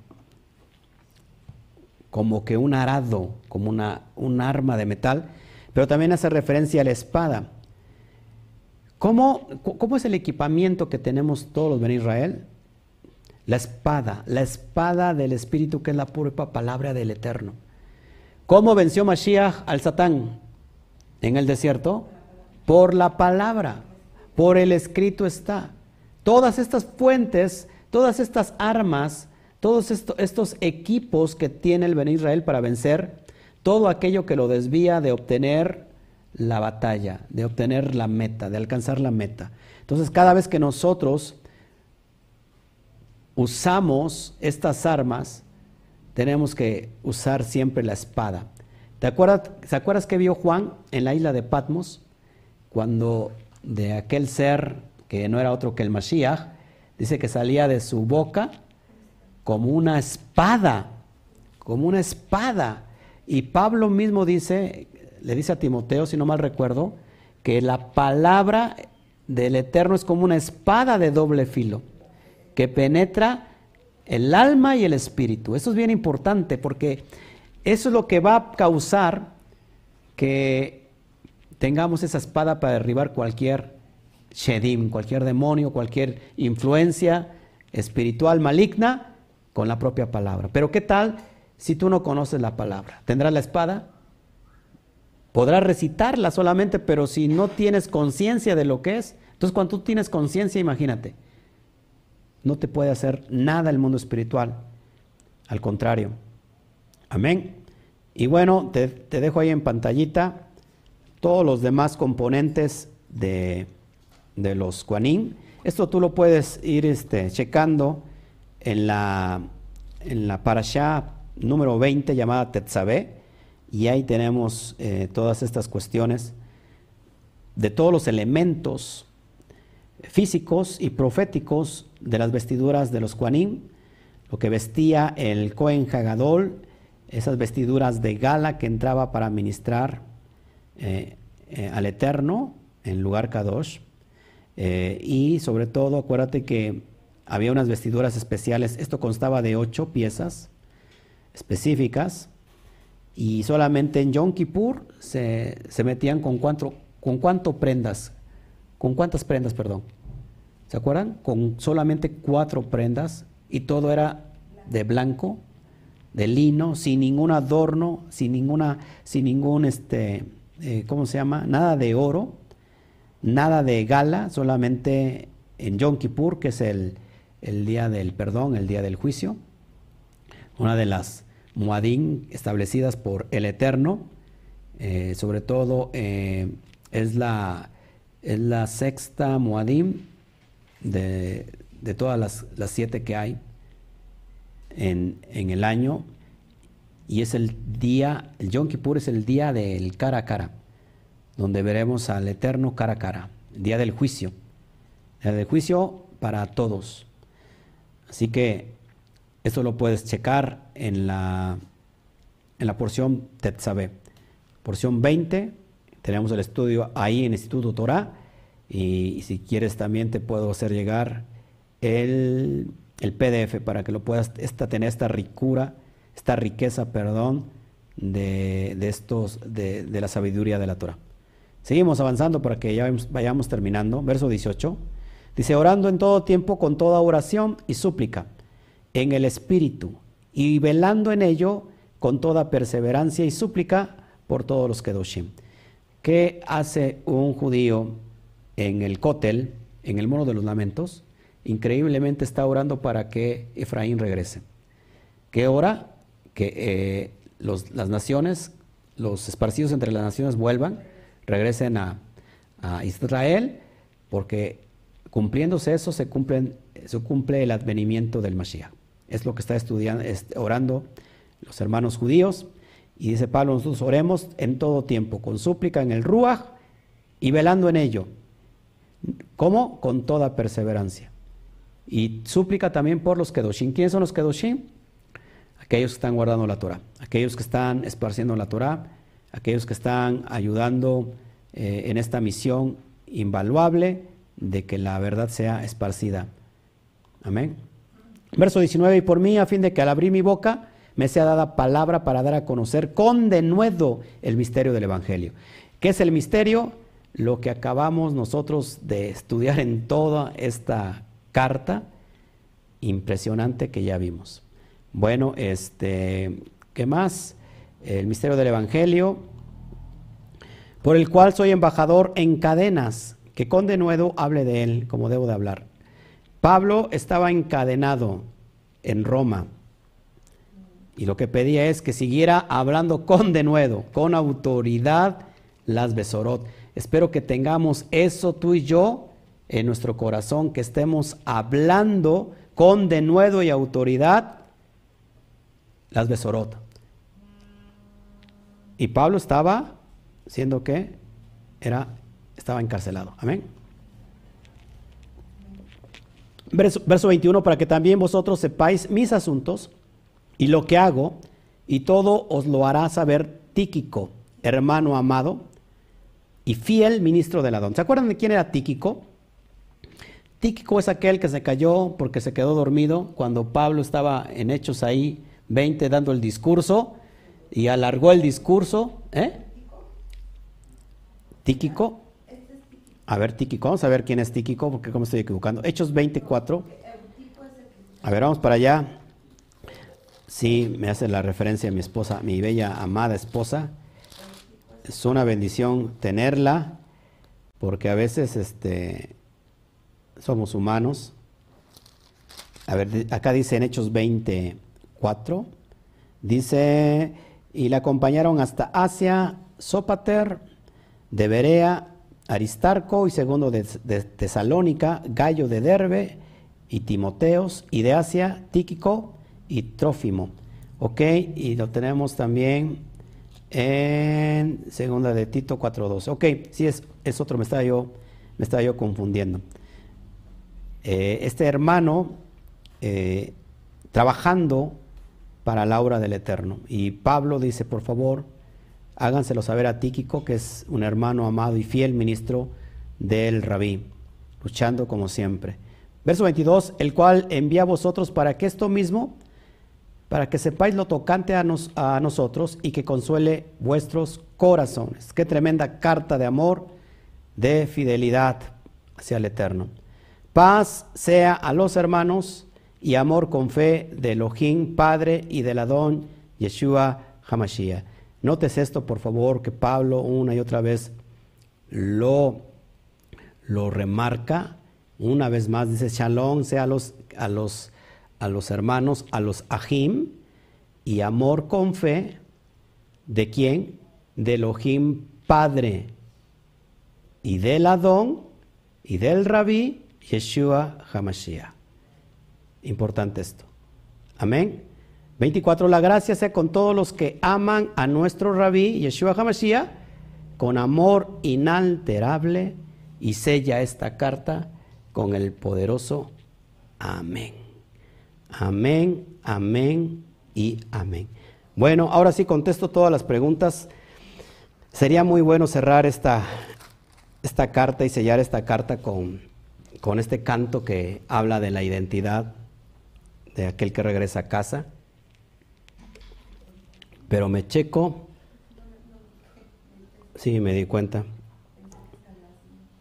como que un arado, como una, un arma de metal, pero también hace referencia a la espada. ¿Cómo, ¿Cómo, es el equipamiento que tenemos todos los Israel? La espada, la espada del Espíritu que es la pura palabra del Eterno. ¿Cómo venció Mashiach al Satán en el desierto? Por la palabra, por el escrito está. Todas estas fuentes, todas estas armas todos estos equipos que tiene el Ben Israel para vencer todo aquello que lo desvía de obtener la batalla, de obtener la meta, de alcanzar la meta. Entonces, cada vez que nosotros usamos estas armas, tenemos que usar siempre la espada. ¿Te ¿Se acuerdas que vio Juan en la isla de Patmos? Cuando de aquel ser que no era otro que el Mashiach, dice que salía de su boca como una espada, como una espada. Y Pablo mismo dice, le dice a Timoteo, si no mal recuerdo, que la palabra del Eterno es como una espada de doble filo, que penetra el alma y el espíritu. Eso es bien importante porque eso es lo que va a causar que tengamos esa espada para derribar cualquier shedim, cualquier demonio, cualquier influencia espiritual maligna con la propia palabra. Pero ¿qué tal si tú no conoces la palabra? ¿Tendrás la espada? Podrás recitarla solamente, pero si no tienes conciencia de lo que es, entonces cuando tú tienes conciencia, imagínate, no te puede hacer nada el mundo espiritual. Al contrario. Amén. Y bueno, te, dejo ahí en pantallita todos los demás componentes de, de los Kuanin. Esto tú lo puedes ir este, checando en la, en la parasha número 20 llamada Tetzabé, y ahí tenemos eh, todas estas cuestiones de todos los elementos físicos y proféticos de las vestiduras de los Kuanim, lo que vestía el Cohen Hagadol, esas vestiduras de gala que entraba para ministrar eh, eh, al Eterno en lugar Kadosh. y sobre todo, acuérdate que había unas vestiduras especiales. Esto constaba de ocho piezas específicas y solamente en Yom Kippur se, metían con cuánto, con cuánto prendas, ¿Con cuántas prendas, perdón? ¿Se acuerdan? Con solamente cuatro prendas y todo era de blanco, de lino, sin ningún adorno, sin ninguna, sin ningún, este, eh, ¿cómo se llama? Nada de oro, nada de gala, solamente en Yom Kippur, que es el, día del perdón, el día del juicio, una de las muadín establecidas por el Eterno, eh, sobre todo eh, es, la, es la sexta muadim de, todas las, siete que hay en, el año, y es el día, el Yom Kippur es el día del cara a cara, donde veremos al Eterno cara a cara, el día del juicio, el del juicio para todos. Así que esto lo puedes checar en la, en la porción Tetzabe. Porción 20, tenemos el estudio ahí en Instituto Torah y, si quieres también te puedo hacer llegar el, PDF para que lo puedas esta, tener esta ricura, esta riqueza, perdón, de, estos, de, de, la sabiduría de la Torah. Seguimos avanzando para que ya vayamos terminando. Verso 18. Dice, orando en todo tiempo con toda oración y súplica, en el Espíritu, y velando en ello con toda perseverancia y súplica por todos los Kedoshim. ¿Qué hace un judío en el Kotel, en el Mono de los Lamentos, increíblemente está orando para que Efraín regrese. ¿Qué ora? Que eh, las naciones, los esparcidos entre las naciones vuelvan, regresen a, Israel, porque cumpliéndose eso se, se cumple el advenimiento del Mashiach. Es lo que está estudiando, orando los hermanos judíos. Y dice Pablo, nosotros oremos en todo tiempo, con súplica en el Ruach y velando en ello, ¿Cómo? Con toda perseverancia. Y súplica también por los Kedoshim. ¿Quiénes son los Kedoshim? Aquellos que están guardando la Torah, aquellos que están esparciendo la Torah, aquellos que están ayudando eh, en esta misión invaluable de que la verdad sea esparcida. Amén. Verso 19, y por mí, a fin de que al abrir mi boca me sea dada palabra para dar a conocer con denuedo el misterio del Evangelio. ¿Qué es el misterio? lo que acabamos nosotros de estudiar en toda esta carta impresionante que ya vimos. Bueno, este, ¿qué más? El misterio del Evangelio, por el cual soy embajador en cadenas, que con denuedo hable de él como debo de hablar. Pablo estaba encadenado en Roma y lo que pedía es que siguiera hablando con denuedo, con autoridad, las besorot. Espero que tengamos eso tú y yo en nuestro corazón, que estemos hablando con denuedo y autoridad las besorot. Y Pablo estaba, siendo que era, estaba encarcelado. Amén. Verso, verso 21, para que también vosotros sepáis mis asuntos y lo que hago, y todo os lo hará saber Tíquico, hermano amado, y fiel ministro de Adón. ¿Se acuerdan de quién era Tíquico? Tíquico es aquel que se cayó porque se quedó dormido cuando Pablo estaba en Hechos ahí 20 dando el discurso y alargó el discurso. ¿Eh? Tíquico. A ver, Tíquico, vamos a ver quién es Tíquico porque como estoy equivocando. Hechos 24. A ver, vamos para allá. Sí, me hace la referencia a mi esposa, mi bella amada esposa es una bendición tenerla, porque a veces este, somos humanos. A ver, acá dice en Hechos 24, dice, y la acompañaron hasta Asia, Sópater, de Berea, Aristarco y segundo de, Tesalónica, Gallo de Derbe y Timoteos, y de Asia, Tíquico y Trófimo. Ok, y lo tenemos también en segunda de Tito 4.12. Ok, sí es, es otro, me estaba yo, me yo confundiendo. Eh, este hermano eh, trabajando para la obra del Eterno. Y Pablo dice, por favor, háganselo saber a Tíquico, que es un hermano amado y fiel ministro del rabí, luchando como siempre. Verso 22, el cual envía a vosotros para que esto mismo para que sepáis lo tocante a, a, nosotros y que consuele vuestros corazones. Qué tremenda carta de amor, de fidelidad hacia el Eterno. Paz sea a los hermanos y amor con fe de Elohim Padre y del Adón Yeshua Hamashiach. Notes esto, por favor, que Pablo una y otra vez lo, lo remarca. Una vez más dice, Shalom sea a los, a los, a los hermanos, a los Ahim, y amor con fe, ¿de quién? De Elohim Padre, y del Adón, y del Rabí, Yeshua Hamashiach. Importante esto. Amén. 24. La gracia sea con todos los que aman a nuestro rabí Yeshua HaMashiach con amor inalterable y sella esta carta con el poderoso Amén. Amén, amén y amén. Bueno, ahora sí contesto todas las preguntas. Sería muy bueno cerrar esta, esta carta y sellar esta carta con, con este canto que habla de la identidad de aquel que regresa a casa. Pero me checo. Sí, me di cuenta.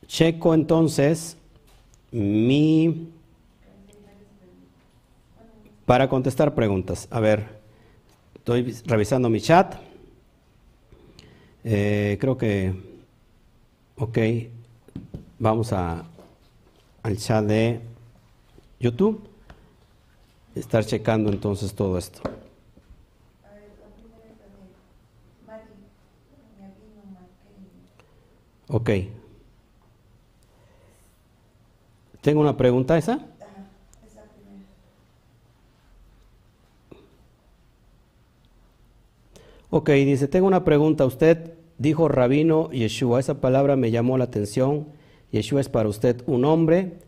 Checo entonces mi... Para contestar preguntas. A ver, estoy revisando mi chat. Eh, creo que... Ok, vamos a, al chat de YouTube. Estar checando entonces todo esto. Ok. ¿Tengo una pregunta esa? Ok, dice, tengo una pregunta. Usted dijo rabino Yeshua. Esa palabra me llamó la atención. Yeshua es para usted un hombre,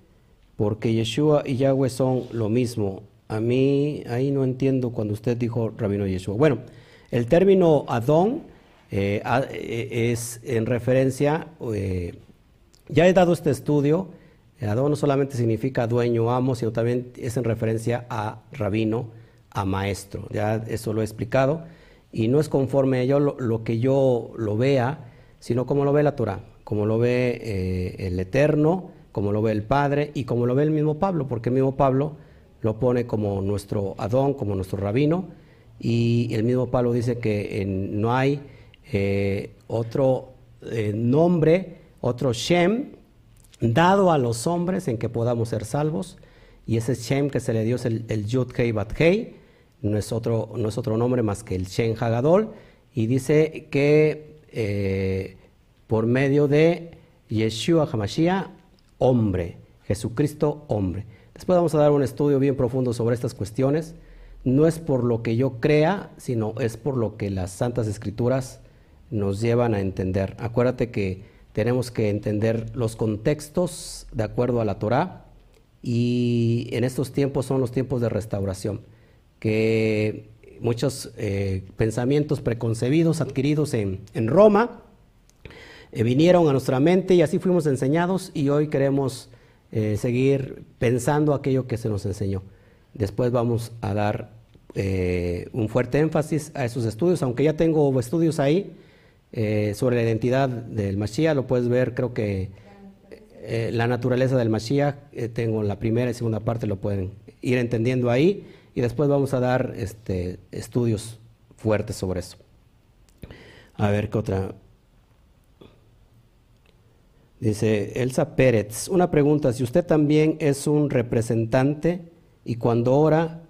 porque Yeshua y Yahweh son lo mismo. A mí ahí no entiendo cuando usted dijo rabino Yeshua. Bueno, el término Adón eh, eh, es en referencia, eh, ya he dado este estudio, Adón no solamente significa dueño, amo, sino también es en referencia a rabino, a maestro. Ya eso lo he explicado. Y no es conforme a yo lo, que yo lo vea, sino como lo ve la Torah, como lo ve el Eterno, como lo ve el Padre y como lo ve el mismo Pablo, porque el mismo Pablo lo pone como nuestro Adón, como nuestro rabino, y el mismo Pablo dice que no hay eh, otro eh, nombre, otro Shem, dado a los hombres en que podamos ser salvos. Y ese Shem que se le dio es el, Yud Kei Bat Kei, no es, otro, no es otro nombre más que el Shem Hagadol. Y dice que eh, por medio de Yeshua Hamashiach, hombre, Jesucristo, hombre. Después vamos a dar un estudio bien profundo sobre estas cuestiones. No es por lo que yo crea, sino es por lo que las Santas Escrituras nos llevan a entender. Acuérdate que tenemos que entender los contextos de acuerdo a la Torah y en estos tiempos son los tiempos de restauración, que muchos eh, pensamientos preconcebidos adquiridos en, Roma eh, vinieron a nuestra mente y así fuimos enseñados y hoy queremos eh, seguir pensando aquello que se nos enseñó. Después vamos a dar un fuerte énfasis a esos estudios, aunque ya tengo estudios ahí eh, sobre la identidad del Mashiach, lo puedes ver, creo que eh, la naturaleza del Mashiach, eh, tengo la primera y segunda parte, lo pueden ir entendiendo ahí, y después vamos a dar este, estudios fuertes sobre eso. A ver qué otra. Dice Elsa Pérez, una pregunta, si usted también es un representante y cuando ora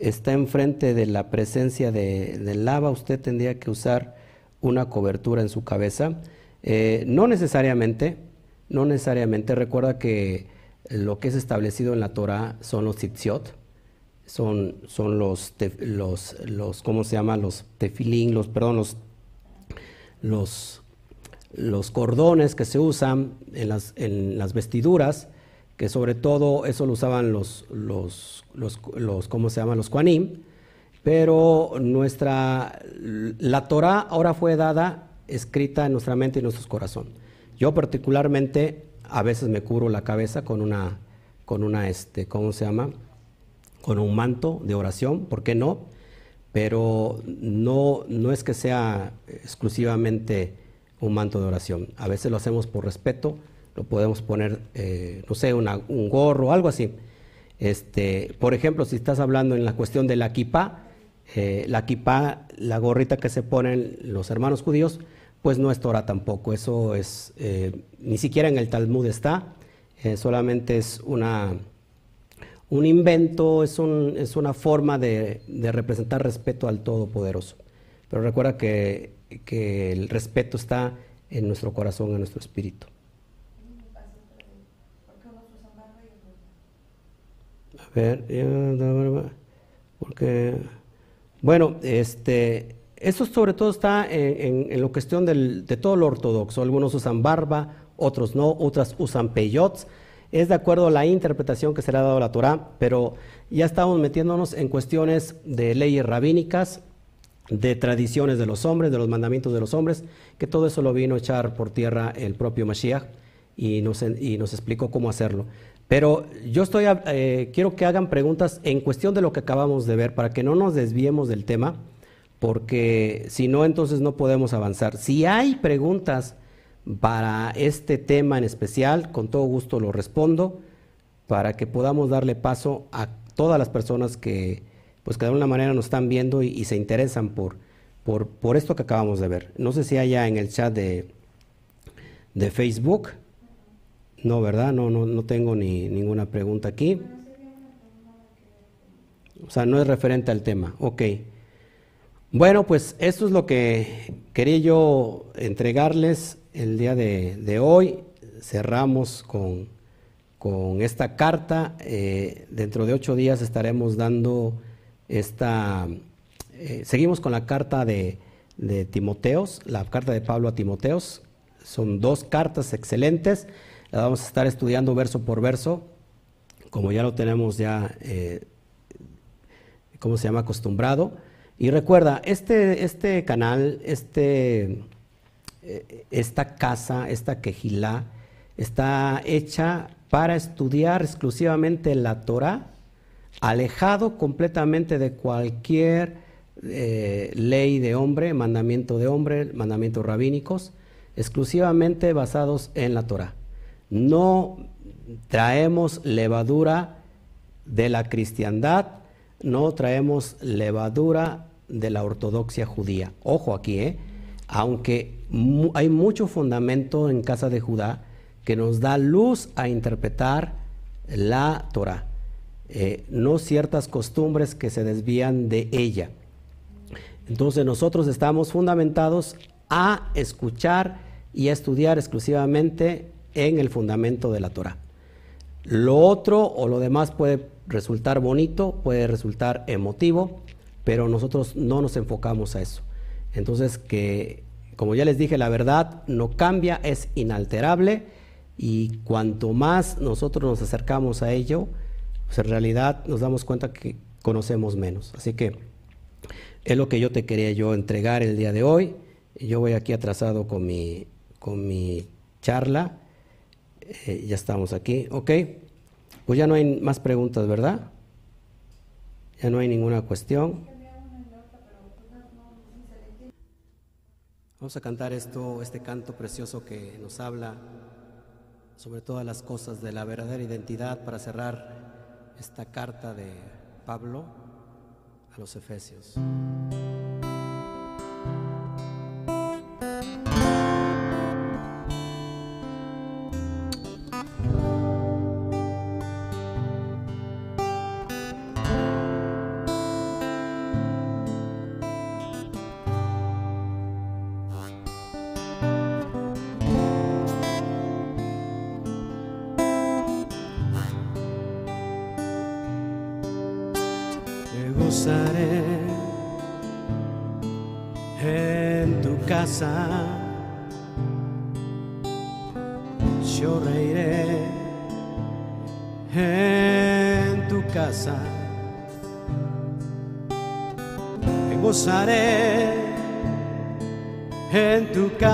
está enfrente de la presencia de, del lava, usted tendría que usar una cobertura en su cabeza. Eh, no necesariamente, no necesariamente. Recuerda que lo que es establecido en la Torah son los tzitziot, son, son los, los, los, ¿cómo se llama? Los tefilín, los, perdón, los, los, los cordones que se usan en las, en las vestiduras, que sobre todo eso lo usaban los, los, los, los ¿cómo se llama? Los kuanim, pero nuestra, la Torah ahora fue dada, escrita en nuestra mente y en nuestro corazón. Yo particularmente a veces me cubro la cabeza con una, con una, este, ¿cómo se llama? Con un manto de oración, ¿por qué no? Pero no, no es que sea exclusivamente un manto de oración. A veces lo hacemos por respeto, lo podemos poner, eh, no sé, un gorro, algo así. Este, por ejemplo, si estás hablando en la cuestión de la kippah, eh, la kippah, la gorrita que se ponen los hermanos judíos, pues no es Torah tampoco. Eso es, eh, ni siquiera en el Talmud está, solamente es una, un invento, es, un, es una forma de, de, representar respeto al Todopoderoso. Pero recuerda que, que el respeto está en nuestro corazón, en nuestro espíritu. A ver, porque, bueno, este, eso sobre todo está en, en, la cuestión del, de todo lo ortodoxo. Algunos usan barba, otros no, otras usan peyots. Es de acuerdo a la interpretación que se le ha dado a la Torah, pero ya estamos metiéndonos en cuestiones de leyes rabínicas, de tradiciones de los hombres, de los mandamientos de los hombres, que todo eso lo vino a echar por tierra el propio Mashiach y nos, y nos explicó cómo hacerlo. Pero yo estoy, eh, quiero que hagan preguntas en cuestión de lo que acabamos de ver, para que no nos desviemos del tema, porque si no, entonces no podemos avanzar. Si hay preguntas para este tema en especial, con todo gusto lo respondo, para que podamos darle paso a todas las personas que, pues que de alguna manera nos están viendo y, se interesan por, por, esto que acabamos de ver. No sé si haya en el chat de, de Facebook. No, ¿verdad? No, no, no tengo ni ninguna pregunta aquí. O sea, no es referente al tema. Ok. Bueno, pues esto es lo que quería yo entregarles el día de, hoy. Cerramos con, con esta carta. Eh, dentro de ocho días estaremos dando esta... Eh, seguimos con la carta de, Timoteos, la carta de Pablo a Timoteos. Son dos cartas excelentes. La vamos a estar estudiando verso por verso, como ya lo tenemos ya, eh, ¿cómo se llama? Acostumbrado. Y recuerda, este, este canal, este, eh, esta casa, esta quejilá, está hecha para estudiar exclusivamente la Torah, alejado completamente de cualquier eh, ley de hombre, mandamiento de hombre, mandamientos rabínicos, exclusivamente basados en la Torah. No traemos levadura de la cristiandad, no traemos levadura de la ortodoxia judía. Ojo aquí, ¿eh? aunque hay mucho fundamento en casa de Judá que nos da luz a interpretar la Torah, eh, no ciertas costumbres que se desvían de ella. Entonces nosotros estamos fundamentados a escuchar y a estudiar exclusivamente en el fundamento de la Torah. Lo otro o lo demás puede resultar bonito, puede resultar emotivo, pero nosotros no nos enfocamos a eso. Entonces que, como ya les dije, la verdad no cambia, es inalterable y cuanto más nosotros nos acercamos a ello, pues en realidad nos damos cuenta que conocemos menos. Así que es lo que yo te quería yo entregar el día de hoy. Yo voy aquí atrasado con mi, con mi charla. Eh, ya estamos aquí, ok. Pues ya no hay más preguntas, ¿verdad? Ya no hay ninguna cuestión. Vamos a cantar esto, este canto precioso que nos habla sobre todas las cosas de la verdadera identidad para cerrar esta carta de Pablo a los Efesios.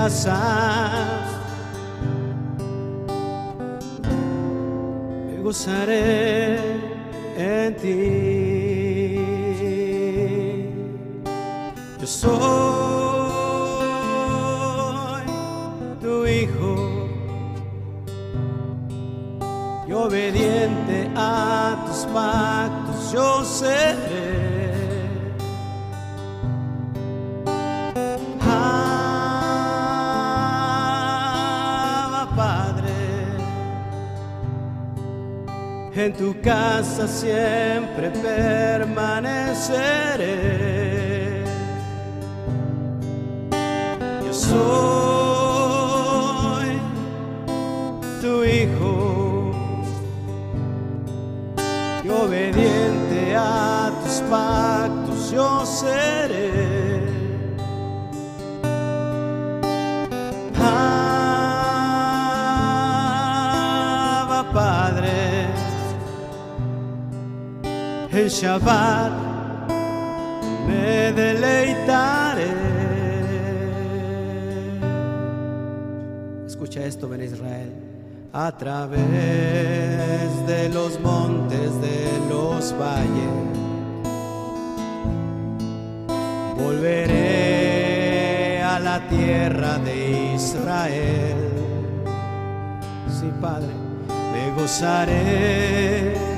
Casa. Me gozaré en ti. soy tu hijo, obediente a tus pactos yo seré. En tu casa siempre permaneceré. Yo soy tu hijo obediente a tus pactos yo seré. El Shabbat me deleitaré. Escucha esto, Ben Israel. A través de los montes, de los valles, volveré a la tierra de Israel. Sí, Padre, me gozaré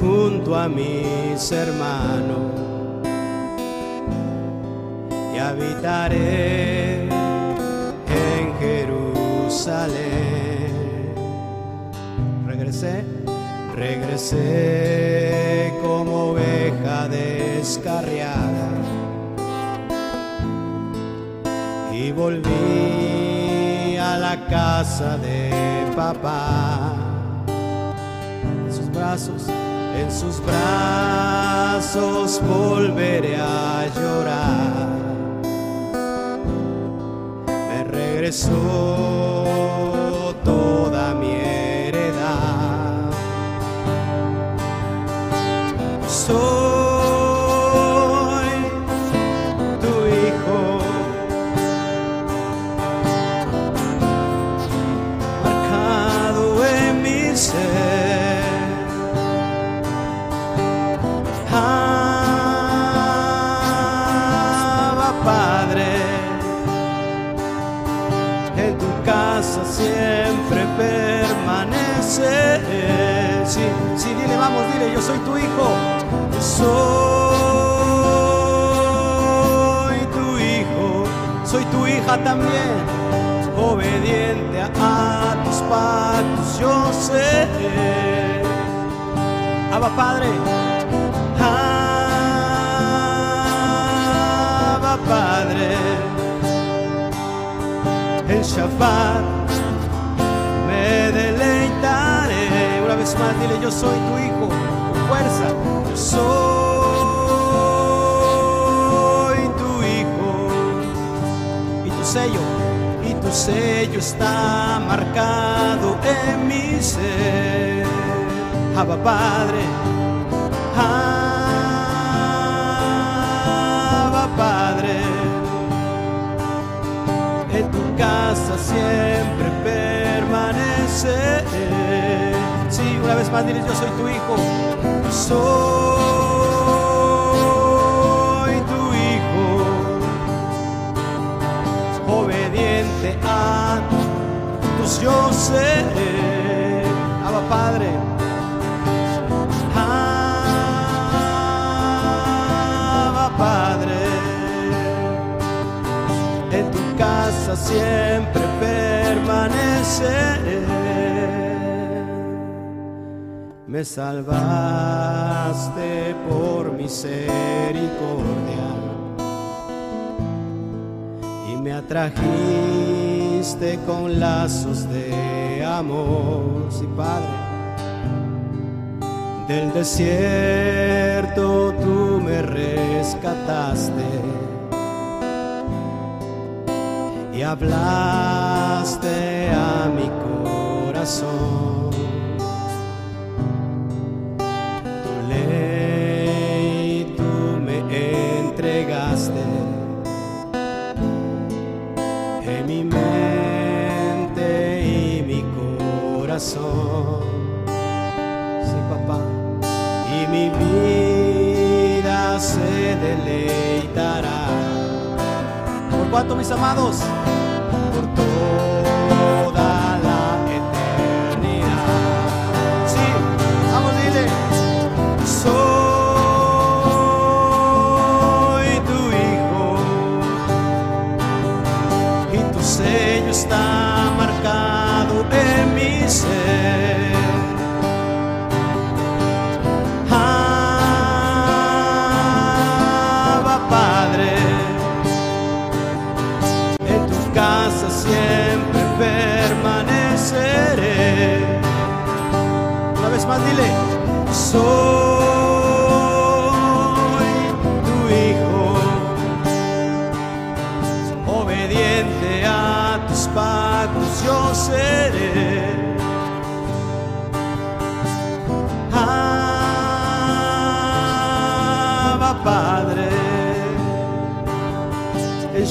junto a mis hermanos y habitaré en Jerusalén. Regresé, regresé como oveja descarriada y volví a la casa de papá. Sus brazos, en sus brazos volveré a llorar. Me regresó soy tu hijo. Soy tu hijo, soy tu hija también obediente a tus pactos yo seré. Abba Padre, Abba Padre, el Shabbat me deleitaré. Una vez más, dile yo soy tu hijo, fuerza, soy tu hijo. Y tu sello y tu sello está marcado en mi ser. Abba Padre, Abba Padre, en tu casa siempre permaneceré. Sí, una vez más diles, yo soy tu hijo, soy tu hijo obediente a tus yo seré. Abba Padre. Abba Padre. En tu casa siempre permaneceré. Me salvaste por misericordia y me atrajiste con lazos de amor, sí Padre. Del desierto tú me rescataste y hablaste a mi corazón. ¿Por cuánto, mis amados?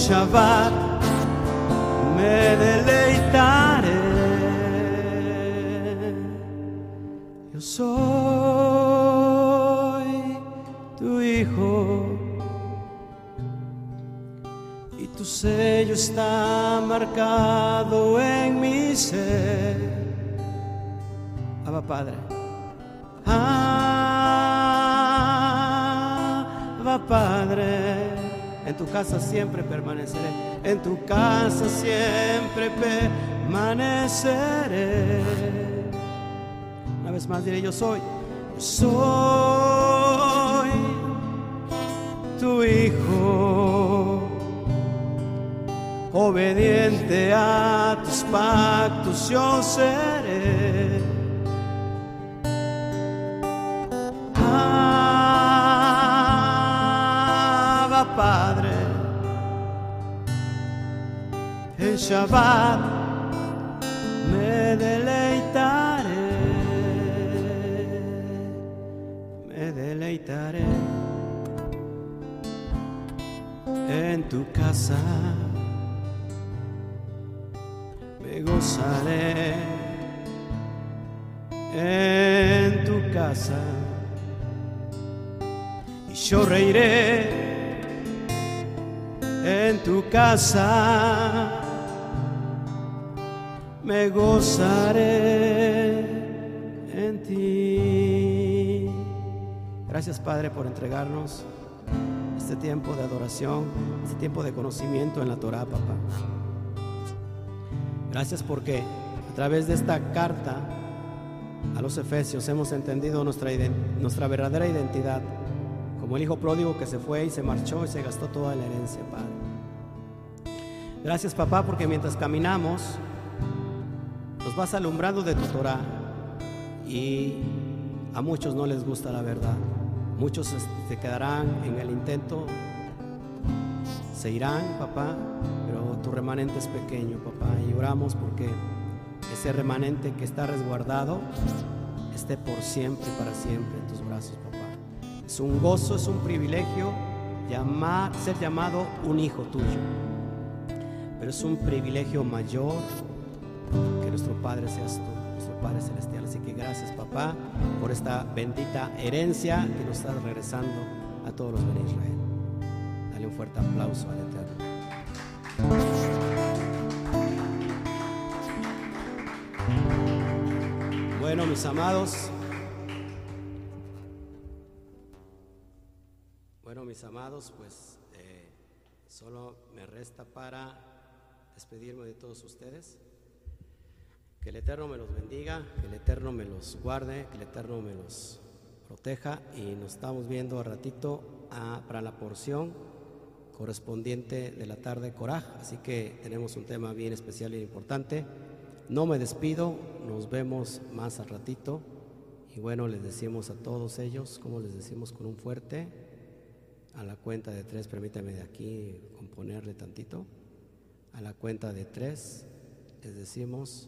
Shabbat me deleitaré. Yo soy tu hijo y tu sello está marcado en mi ser. Abba Padre. Abba Padre. En tu casa siempre permaneceré. En tu casa siempre permaneceré. Una vez más diré, yo soy, soy tu hijo, obediente a tus pactos yo seré. Padre, en Shabbat me deleitaré, me deleitaré en tu casa, me gozaré en tu casa. Y yo reiré tu casa me gozaré en ti. Gracias Padre por entregarnos este tiempo de adoración, este tiempo de conocimiento en la Torah, papá. Gracias porque a través de esta carta a los Efesios hemos entendido nuestra, nuestra verdadera identidad, como el hijo pródigo que se fue y se marchó y se gastó toda la herencia, Padre. Gracias, papá, porque mientras caminamos, nos vas alumbrando de tu Torah y a muchos no les gusta la verdad. Muchos es- se quedarán en el intento, se irán, papá, pero tu remanente es pequeño, papá, y oramos porque ese remanente que está resguardado esté por siempre, para siempre en tus brazos, papá. Es un gozo, es un privilegio ser llamado un hijo tuyo, pero es un privilegio mayor que nuestro Padre seas tú, nuestro Padre Celestial. Así que gracias, papá, por esta bendita herencia que nos estás regresando a todos los de Israel. Dale un fuerte aplauso al Eterno. Bueno, mis amados. Bueno, mis amados, pues eh, solo me resta para despedirme de todos ustedes. Que el Eterno me los bendiga, que el Eterno me los guarde, que el Eterno me los proteja y nos estamos viendo a ratito ah, para la porción correspondiente de la tarde Coraj. Así que tenemos un tema bien especial y importante. No me despido, nos vemos más al ratito. Y bueno, les decimos a todos ellos, como les decimos con un fuerte, a la cuenta de tres, permítame de aquí componerle tantito. A la cuenta de tres, les decimos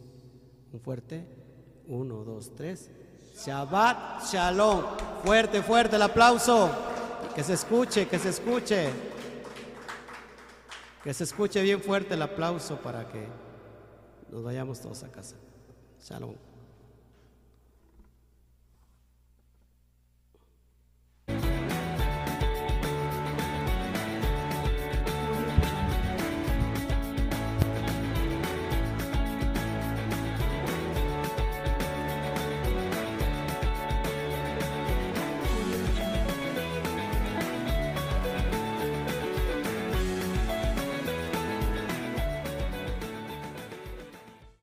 un fuerte. Uno, dos, tres. Shabbat Shalom. Fuerte, fuerte el aplauso. Que se escuche, que se escuche. Que se escuche bien fuerte el aplauso para que nos vayamos todos a casa. Shalom.